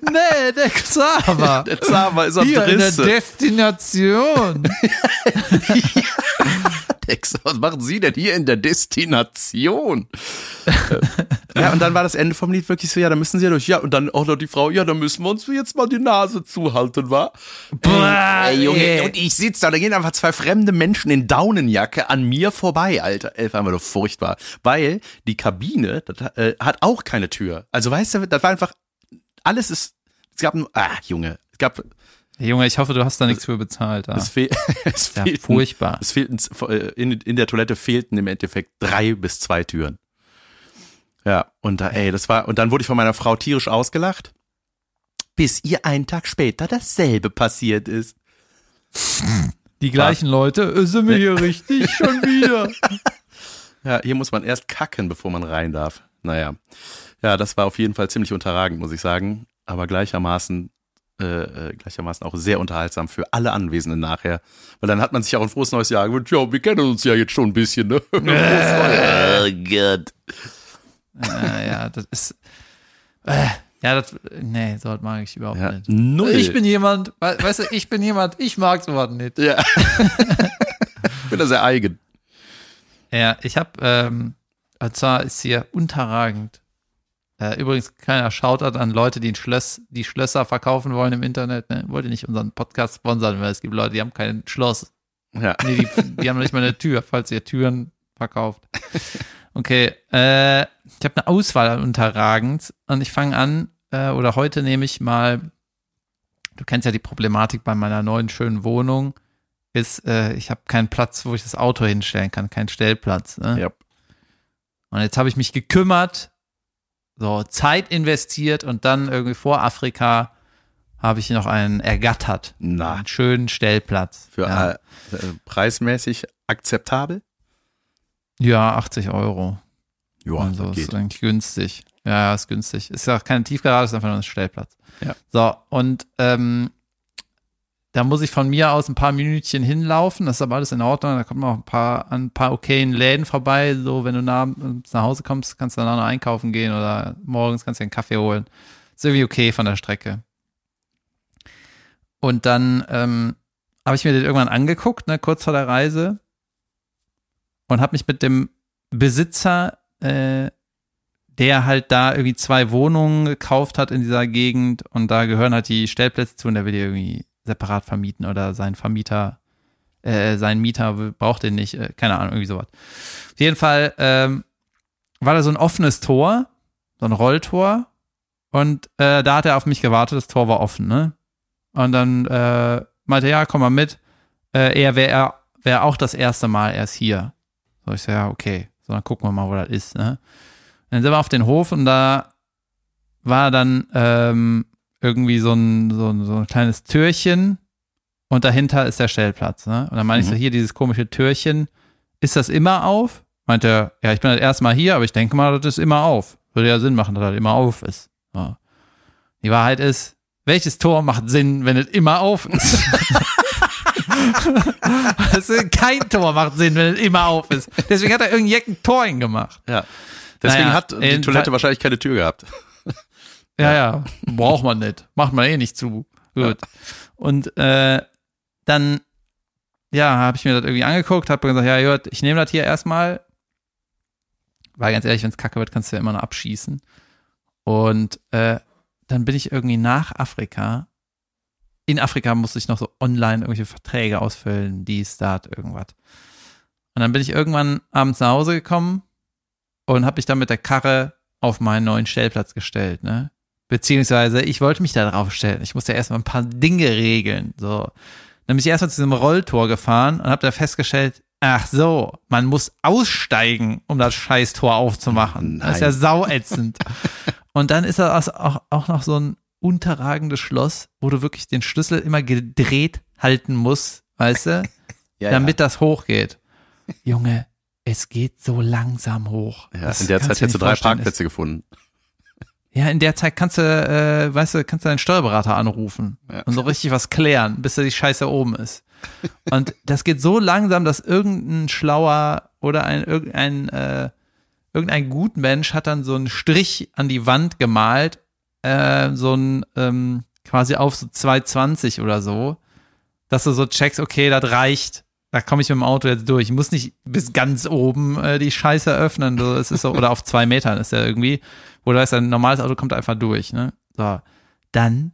Nee, der Xaver. der Zahmer ist am Hier in der Drisse. Destination. Dex, was machen Sie denn hier in der Destination? Äh, ja, und dann war das Ende vom Lied wirklich so, ja, da müssen Sie ja durch. Ja, und dann auch noch die Frau, ja, da müssen wir uns jetzt mal die Nase zuhalten, wa? Boah, ey, Junge, ey. und ich sitze da, da gehen einfach zwei fremde Menschen in Daunenjacke an mir vorbei, Alter. Das war einfach nur furchtbar. Weil die Kabine, das, äh, hat auch keine Tür. Also weißt du, das war einfach, alles ist, es gab nur, ah, Junge, es gab, Junge, ich hoffe, du hast da nichts für bezahlt. Ah. es, fehl, es Ja, fehlten, furchtbar. es fehlten, äh, in, in der Toilette fehlten im Endeffekt drei bis zwei Türen. Ja, und da, ey, das war, und dann wurde ich von meiner Frau tierisch ausgelacht, bis ihr einen Tag später dasselbe passiert ist. Die gleichen Leute, äh, sind wir hier richtig schon wieder? Ja, hier muss man erst kacken, bevor man rein darf. Naja. Ja, das war auf jeden Fall ziemlich unterragend, muss ich sagen. Aber gleichermaßen, äh, äh, gleichermaßen auch sehr unterhaltsam für alle Anwesenden nachher. Weil dann hat man sich auch ein frohes neues Jahr gewünscht. Ja, wir kennen uns ja jetzt schon ein bisschen, ne? Neues. oh Gott. Ja, ja, das ist. Äh, Ja, das, nee, sowas mag ich überhaupt Ja, nicht. null. Ich bin jemand, we- weißt du, ich bin jemand, ich mag sowas nicht. ja. ich bin da sehr eigen. Ja, ich habe, ähm, und zwar ist hier unterragend. Äh, übrigens, kleiner Shoutout an Leute, die, ein Schloss, die Schlösser verkaufen wollen im Internet. Ne? Wollt ihr nicht unseren Podcast sponsern, weil es gibt Leute, die haben kein Schloss. Ja. Nee, die, die haben noch nicht mal eine Tür, falls ihr Türen verkauft. Okay, äh, ich habe eine Auswahl an unterragend und ich fange an, äh, oder heute nehme ich mal, du kennst ja die Problematik bei meiner neuen schönen Wohnung, ist, äh, ich habe keinen Platz, wo ich das Auto hinstellen kann, keinen Stellplatz. Ne? Ja. Und jetzt habe ich mich gekümmert, so Zeit investiert und dann irgendwie vor Afrika habe ich noch einen ergattert. Na, Einen schönen Stellplatz. für ja. äh, äh, preismäßig akzeptabel? Ja, 80 Euro. Ja, also das ist geht. eigentlich günstig. Ja, ja, ist günstig. Ist ja auch keine Tiefgarage, ist einfach nur ein Stellplatz. Ja. So, und ähm, da muss ich von mir aus ein paar Minütchen hinlaufen. Das ist aber alles in Ordnung. Da kommt man auch ein paar, an ein paar okayen Läden vorbei. So, wenn du nach, nach Hause kommst, kannst du danach noch einkaufen gehen oder morgens kannst du dir einen Kaffee holen. Ist irgendwie okay von der Strecke. Und dann ähm, habe ich mir den irgendwann angeguckt, ne, kurz vor der Reise. Und habe mich mit dem Besitzer, äh, der halt da irgendwie zwei Wohnungen gekauft hat in dieser Gegend und da gehören halt die Stellplätze zu und der will die irgendwie separat vermieten oder sein Vermieter, äh, sein Mieter braucht den nicht, äh, keine Ahnung, irgendwie sowas. Auf jeden Fall ähm, war da so ein offenes Tor, so ein Rolltor und äh, da hat er auf mich gewartet, das Tor war offen, ne? Und dann äh, meinte er, ja, komm mal mit. Äh, er wäre wär auch das erste Mal erst hier. So, ich so, ja, okay. So, dann gucken wir mal, wo das ist, ne? Dann sind wir auf den Hof und da war dann ähm, irgendwie so ein, so, ein, so ein kleines Türchen und dahinter ist der Stellplatz, ne? Und dann meine ich so, Mhm. hier dieses komische Türchen, ist das immer auf? Meinte er, ja, ich bin das erste Mal hier, aber ich denke mal, das ist immer auf. Würde ja Sinn machen, dass das immer auf ist. Ja. Die Wahrheit ist, welches Tor macht Sinn, wenn es immer auf ist? also kein Tor macht Sinn, wenn es immer auf ist. Deswegen hat er irgendein Jecken Tor hingemacht. Ja. Deswegen Naja, hat die Toilette wahrscheinlich keine Tür gehabt. Ja, ja, braucht man nicht. Macht man eh nicht zu. Gut. Und äh, dann, ja, habe ich mir das irgendwie angeguckt, habe gesagt, ja, gut, ich nehme das hier erstmal. Weil ganz ehrlich, wenn es kacke wird, kannst du ja immer noch abschießen. Und äh, dann bin ich irgendwie nach Afrika. In Afrika musste ich noch so online irgendwelche Verträge ausfüllen, dies, das, irgendwas. Und dann bin ich irgendwann abends nach Hause gekommen und habe mich dann mit der Karre auf meinen neuen Stellplatz gestellt, ne? Beziehungsweise ich wollte mich da drauf stellen. Ich musste erstmal ein paar Dinge regeln. So. Dann bin ich erstmal zu diesem Rolltor gefahren und habe da festgestellt, ach so, man muss aussteigen, um das Scheißtor aufzumachen. Das ist ja Nein. sauätzend. und dann ist das auch, auch noch so ein unterragendes Schloss, wo du wirklich den Schlüssel immer gedreht halten musst, weißt du? Ja, damit das hochgeht. Junge, es geht so langsam hoch. ja. Das in der Zeit hättest du drei. Parkplätze gefunden. Ja, in der Zeit kannst du, äh, weißt du, kannst du deinen Steuerberater anrufen Ja. und so richtig was klären, bis da die Scheiße oben ist. Und das geht so langsam, dass irgendein schlauer oder ein irgendein äh, irgendein Gutmensch hat dann so einen Strich an die Wand gemalt, äh, so ein ähm, quasi auf so 220 oder so, dass du so checkst, okay, das reicht. Da komme ich mit dem Auto jetzt durch. Ich muss nicht bis ganz oben äh, die Scheiße öffnen. So, es ist so, oder auf zwei Metern ist ja irgendwie. Wo du weißt, ein normales Auto kommt einfach durch. Ne? So, dann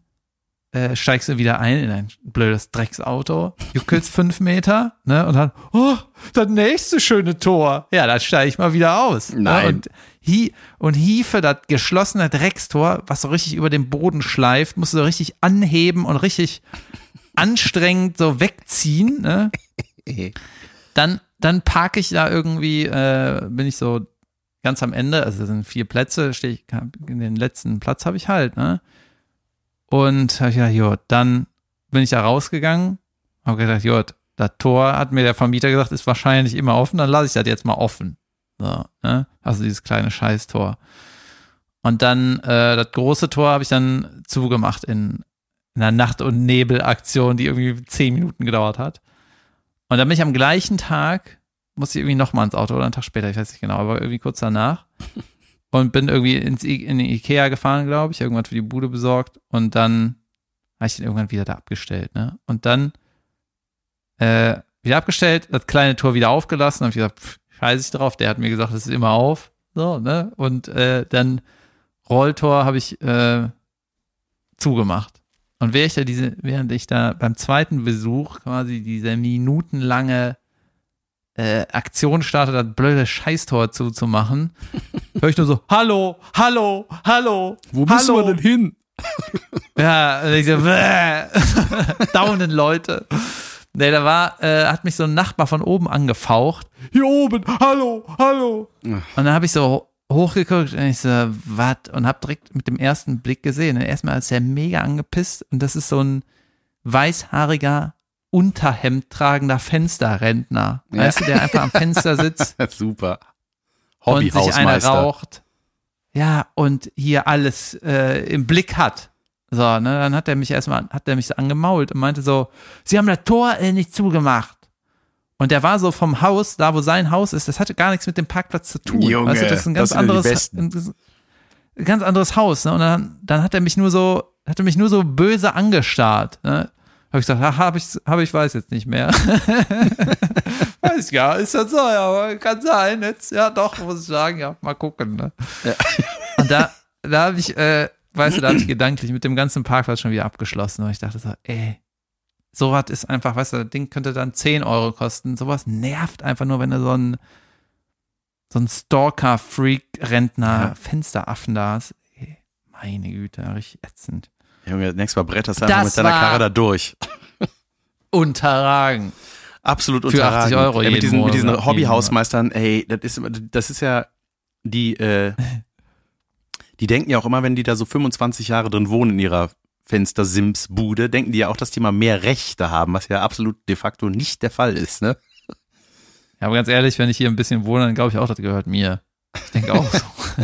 äh, steigst du wieder ein in ein blödes Drecksauto, juckelst fünf Meter, ne? Und dann, oh, das nächste schöne Tor. Ja, dann steige ich mal wieder aus. Nein. Ne? Und, hie und hiefe das geschlossene Dreckstor, was so richtig über den Boden schleift, musst du so richtig anheben und richtig anstrengend so wegziehen, ne? Dann, dann parke ich da irgendwie, äh, bin ich so ganz am Ende, also das sind vier Plätze, stehe ich, in den letzten Platz habe ich halt, ne? Und habe ich gedacht, jo, dann bin ich da rausgegangen, habe gedacht, jo, das Tor hat mir der Vermieter gesagt, ist wahrscheinlich immer offen, dann lasse ich das jetzt mal offen. So, ne? Also dieses kleine Scheißtor. Und dann äh, das große Tor habe ich dann zugemacht in, in einer Nacht- und Nebelaktion, die irgendwie zehn Minuten gedauert hat. Und dann bin ich am gleichen Tag, musste ich irgendwie nochmal ins Auto oder einen Tag später, ich weiß nicht genau, aber irgendwie kurz danach, und bin irgendwie ins, I- in den Ikea gefahren, glaube ich, irgendwann für die Bude besorgt und dann habe ich den irgendwann wieder da abgestellt, ne? Und dann äh, wieder abgestellt, das kleine Tor wieder aufgelassen, habe ich gesagt, pff, scheiße ich drauf, der hat mir gesagt, das ist immer auf, so, ne? Und äh, dann Rolltor habe ich äh, zugemacht. Und während ich da diese, während ich da beim zweiten Besuch quasi diese minutenlange äh, Aktion starte, das blöde Scheißtor zuzumachen, höre ich nur so, hallo, hallo, hallo, Wo hallo. hin? Ja, und ich so, daunen Leute. Nee, da war, äh, hat mich so ein Nachbar von oben angefaucht. Hier oben, hallo, hallo. Und dann habe ich so hochgeguckt und ich so, was? Und habe direkt mit dem ersten Blick gesehen. Und erstmal ist er mega angepisst und das ist so ein weißhaariger, Unterhemd tragender Fensterrentner. Ja. Weißt du, der einfach am Fenster sitzt Super. und sich einer raucht. Ja, und hier alles äh, im Blick hat. So, ne, dann hat er mich erstmal, hat er mich so angemault und meinte so, Sie haben das Tor äh, nicht zugemacht. Und der war so vom Haus, da wo sein Haus ist, das hatte gar nichts mit dem Parkplatz zu tun. Junge, weißt du, das ist ein ganz ja anderes, Besten. ein ganz anderes Haus. Ne? Und dann, dann hat er mich nur so, hat er mich nur so böse angestarrt. Ne? Habe ich gesagt, habe ich, hab ich weiß jetzt nicht mehr. weiß ja, ist das so, ja, kann sein. Jetzt, ja, doch, muss ich sagen, ja, mal gucken. Ne? Und da, da habe ich, äh, weißt du, da habe ich gedanklich mit dem ganzen Parkplatz schon wieder abgeschlossen, weil ich dachte so, ey, sowas ist einfach, weißt du, das Ding könnte dann 10 Euro kosten. Sowas nervt einfach nur, wenn du so ein, so ein Stalker-Freak-Rentner, Ja. Fensteraffen da hast. Ey, meine Güte, richtig ätzend. Junge, nächstes Mal bretterst du einfach mit deiner Karre da durch. Unterragen. Absolut Für unterragend. 80 Euro jeden mit diesen, mit diesen. Hobbyhausmeistern, ey, das ist, das ist ja die, äh, die denken ja auch immer, wenn die da so 25 Jahre drin wohnen in ihrer Fenster-Sims-Bude, denken die ja auch, dass die mal mehr Rechte haben, was ja absolut de facto nicht der Fall ist, ne? Ja, aber ganz ehrlich, wenn ich hier ein bisschen wohne, dann glaube ich auch, das gehört mir. Ich denke auch so.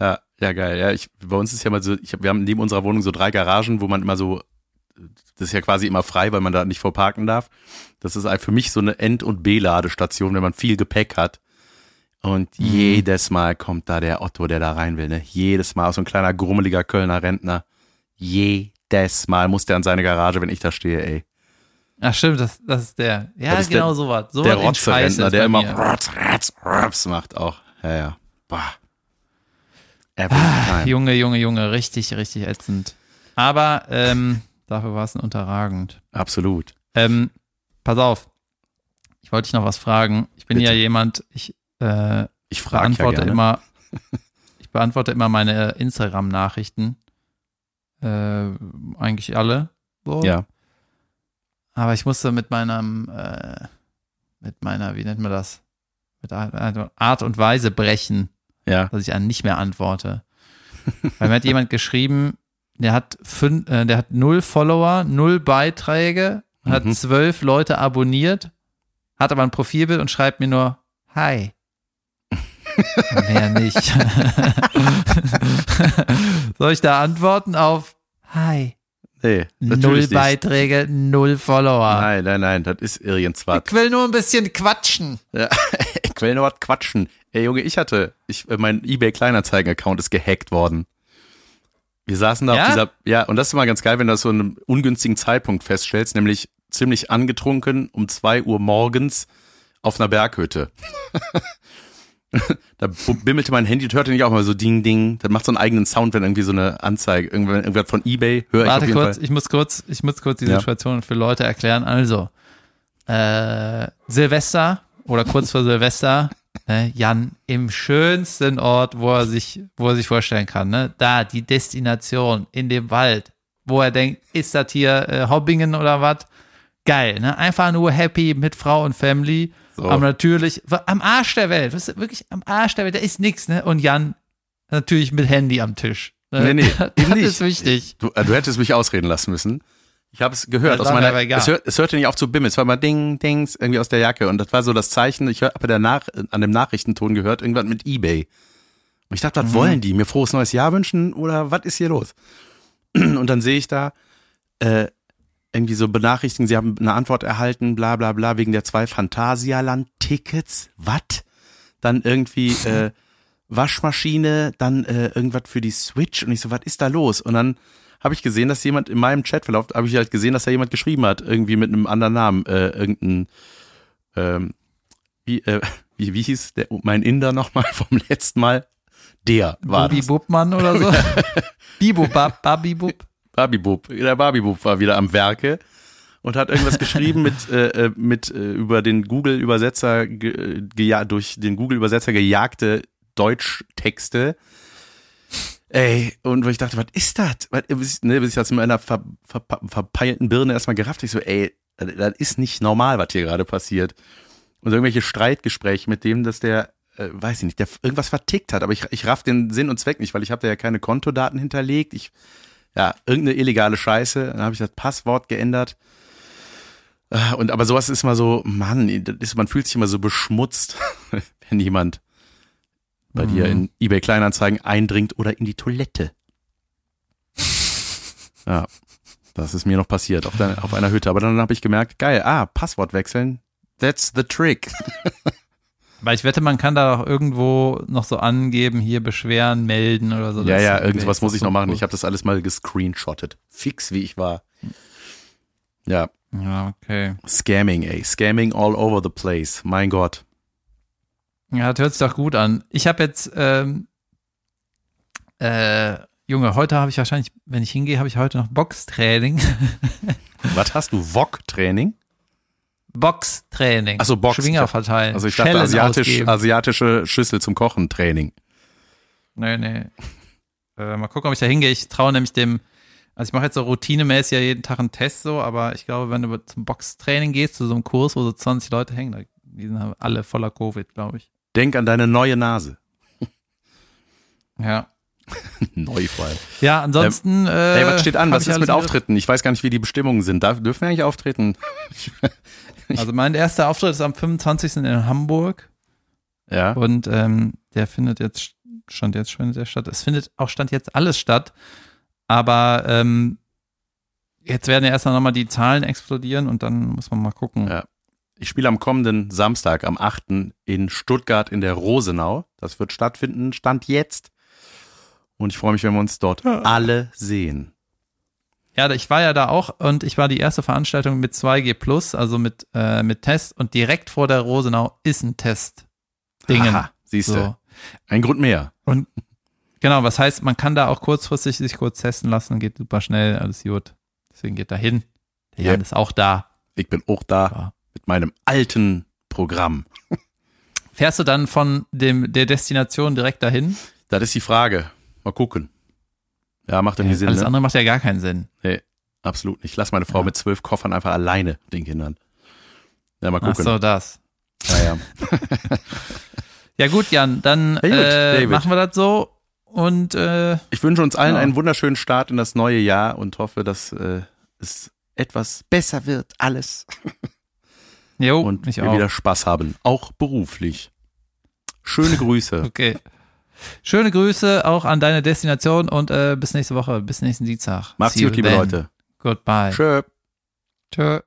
Ja, ja, geil. Ja, ich, bei uns ist ja mal so, hab, wir haben neben unserer Wohnung so drei Garagen, wo man immer so, das ist ja quasi immer frei, weil man da nicht vorparken darf. Das ist halt für mich so eine End- und B-Ladestation, wenn man viel Gepäck hat. Und Mhm. jedes Mal kommt da der Otto, der da rein will, ne? Jedes Mal, so ein kleiner, grummeliger Kölner Rentner. Jedes Mal muss der an seine Garage, wenn ich da stehe, ey. Ach stimmt, das, das ist der. Ja, ist genau der- sowas. So der was in Scheiße Rotzerentner, der immer rotz, rotz, rotz macht auch. Ja, ja. Boah. Every Ah. Junge, Junge, Junge, richtig, richtig ätzend. Aber ähm, dafür war es ein unterragend. Absolut. Ähm, pass auf. Ich wollte dich noch was fragen. Ich bin Bitte. ja jemand, ich äh, Ich frage ja beantworte gerne. immer, ich beantworte immer meine Instagram-Nachrichten. Äh, eigentlich alle. So. Ja. Aber ich musste mit meinem, äh, mit meiner, wie nennt man das? Mit einer Art und Weise brechen, Ja. dass ich dann nicht mehr antworte. Weil mir hat jemand geschrieben, der hat fünf, äh, der hat null Follower, null Beiträge, hat Mhm. zwölf Leute abonniert, hat aber ein Profilbild und schreibt mir nur Hi. Mehr nicht. Soll ich da antworten auf Hi? Nee, Null. Beiträge, null Follower. Nein, nein, nein, das ist irgendwas. Ich will nur ein bisschen quatschen. Ja, ich will nur was quatschen. Ey, Junge, ich hatte, ich, äh, mein eBay Kleinanzeigen-Account ist gehackt worden. Wir saßen da Ja? auf dieser, ja, und das ist immer ganz geil, wenn du das so in einem ungünstigen Zeitpunkt feststellst, nämlich ziemlich angetrunken um zwei Uhr morgens auf einer Berghütte. da bimmelte mein Handy und hörte nicht auch mal so Ding, Ding. Das macht so einen eigenen Sound, wenn irgendwie so eine Anzeige, irgendwann- irgendwas von eBay, höre ich Warte jeden kurz, Fall. ich muss kurz, ich muss kurz die Ja. Situation für Leute erklären. Also, äh, Silvester oder kurz vor Silvester, ne, Jan im schönsten Ort, wo er sich, wo er sich vorstellen kann, ne? Da, die Destination in dem Wald, wo er denkt, ist das hier äh, Hobbingen oder was? Geil, ne? Einfach nur happy mit Frau und Family. So. Aber natürlich, am Arsch der Welt, ist wirklich am Arsch der Welt, da ist nichts, ne? Und Jan natürlich mit Handy am Tisch. Ne? Nee, nee, das nicht. ist wichtig. Du, äh, du hättest mich ausreden lassen müssen. Ich habe es gehört Das aus meiner. Es, hört, es hörte nicht auf zu bimmeln. Es war mal Ding, Dings irgendwie aus der Jacke und das war so das Zeichen. Ich habe der Nach an dem Nachrichtenton gehört irgendwas mit eBay. Und ich dachte, was Mhm. wollen die? Mir frohes neues Jahr wünschen oder was ist hier los? Und dann sehe ich da äh, irgendwie so Benachrichtigen, sie haben eine Antwort erhalten, bla bla bla, wegen der zwei Phantasialand-Tickets. Was? dann irgendwie äh, Waschmaschine, dann äh, irgendwas für die Switch und ich so, was ist da los? Und dann habe ich gesehen, dass jemand in meinem Chatverlauf, habe ich halt gesehen, dass da jemand geschrieben hat, irgendwie mit einem anderen Namen, äh, irgendein, ähm, wie, äh, wie, wie hieß der, mein Inder nochmal vom letzten Mal? Der war Bubi das. Bubmann oder so. Bibu Bab, Babi Bub. Barbie-Bub, der Barbie-Bub war wieder am Werke und hat irgendwas geschrieben mit, äh, äh, mit äh, über den Google-Übersetzer, ge, geja durch den Google-Übersetzer gejagte Deutschtexte. Ey, und wo ich dachte, was ist das? Was- Bis, ne, bis ich das in meiner ver, ver, verpeilten Birne erstmal gerafft. Ich so, ey, das, das ist nicht normal, was hier gerade passiert. Und irgendwelche Streitgespräche mit dem, dass der, äh, weiß ich nicht, der irgendwas vertickt hat, aber ich, ich raff den Sinn und Zweck nicht, weil ich habe da ja keine Kontodaten hinterlegt. Ich, ja, irgendeine illegale Scheiße. Dann habe ich das Passwort geändert. Äh, Und aber sowas ist immer so, Mann, ist, man fühlt sich immer so beschmutzt, wenn jemand bei dir in eBay Kleinanzeigen eindringt oder in die Toilette. Ja, das ist mir noch passiert auf, der, auf einer Hütte. Aber dann habe ich gemerkt, geil, ah, Passwort wechseln, that's the trick. Weil ich wette, man kann da auch irgendwo noch so angeben, hier beschweren, melden oder so. ja, ja, irgendwas muss ich noch machen. Ich habe das alles mal gescreenshottet. Fix, wie ich war. Ja, Ja, okay. Scamming, ey. Scamming all over the place. Mein Gott. Ja, das hört sich doch gut an. Ich habe jetzt, ähm, äh, Junge, heute habe ich wahrscheinlich, wenn ich hingehe, habe ich heute noch Boxtraining. Was hast du? Wok-Training? Boxtraining. Ach so, Box. Schwinger verteilen. Also ich dachte Schellen asiatisch, ausgeben. asiatische Schüssel zum Kochen Training. Nee, nee. Äh, mal gucken, ob ich da hingehe. Ich traue nämlich dem, also ich mache jetzt so routinemäßig ja jeden Tag einen Test so, aber ich glaube, wenn du zum Boxtraining gehst, zu so einem Kurs, wo so 20 Leute hängen, die sind alle voller Covid, glaube ich. Denk an deine neue Nase. Ja. Neu vor allem. Ja, ansonsten. äh, Ey, was steht an? Was ist mit Auftritten? Ich weiß gar nicht, wie die Bestimmungen sind. Darf, dürfen wir eigentlich auftreten? Also mein erster Auftritt ist am 25. in Hamburg Ja. und ähm, der findet jetzt, stand jetzt findet der statt. Es findet auch stand jetzt alles statt, aber ähm, jetzt werden ja erst noch mal die Zahlen explodieren und dann muss man mal gucken. Ja. Ich spiele am kommenden Samstag, am 8. in Stuttgart in der Rosenau. Das wird stattfinden, Stand jetzt. Und ich freue mich, wenn wir uns dort alle sehen. Ja, ich war ja da auch und ich war die erste Veranstaltung mit 2G Plus, also mit, äh, mit Test und direkt vor der Rosenau ist ein Test. Dingen. Aha, siehst du. So. Ein Grund mehr. Und genau, was heißt, man kann da auch kurzfristig sich kurz testen lassen, geht super schnell, alles gut. Deswegen geht da hin. Der Jan Ja. ist auch da. Ich bin auch da Ja. mit meinem alten Programm. Fährst du dann von dem, der Destination direkt dahin? Das ist die Frage. Mal gucken. Ja, macht doch nicht Sinn. Alles Ne? andere macht ja gar keinen Sinn. Nee, absolut nicht. Lass meine Frau Ja. mit zwölf Koffern einfach alleine den Kindern. Ja, mal Ach gucken. so, das. Ja, ja. Ja gut, Jan, dann Ja, gut, äh, machen wir das so und äh, Ich wünsche uns allen Ja. einen wunderschönen Start in das neue Jahr und hoffe, dass äh, es etwas besser wird, alles. jo, Und wir auch. wieder Spaß haben, auch beruflich. Schöne Grüße. Okay. Schöne Grüße auch an deine Destination und äh, bis nächste Woche, bis nächsten Dienstag. Macht's gut, liebe then. Leute. Goodbye. Tschö. Tschö.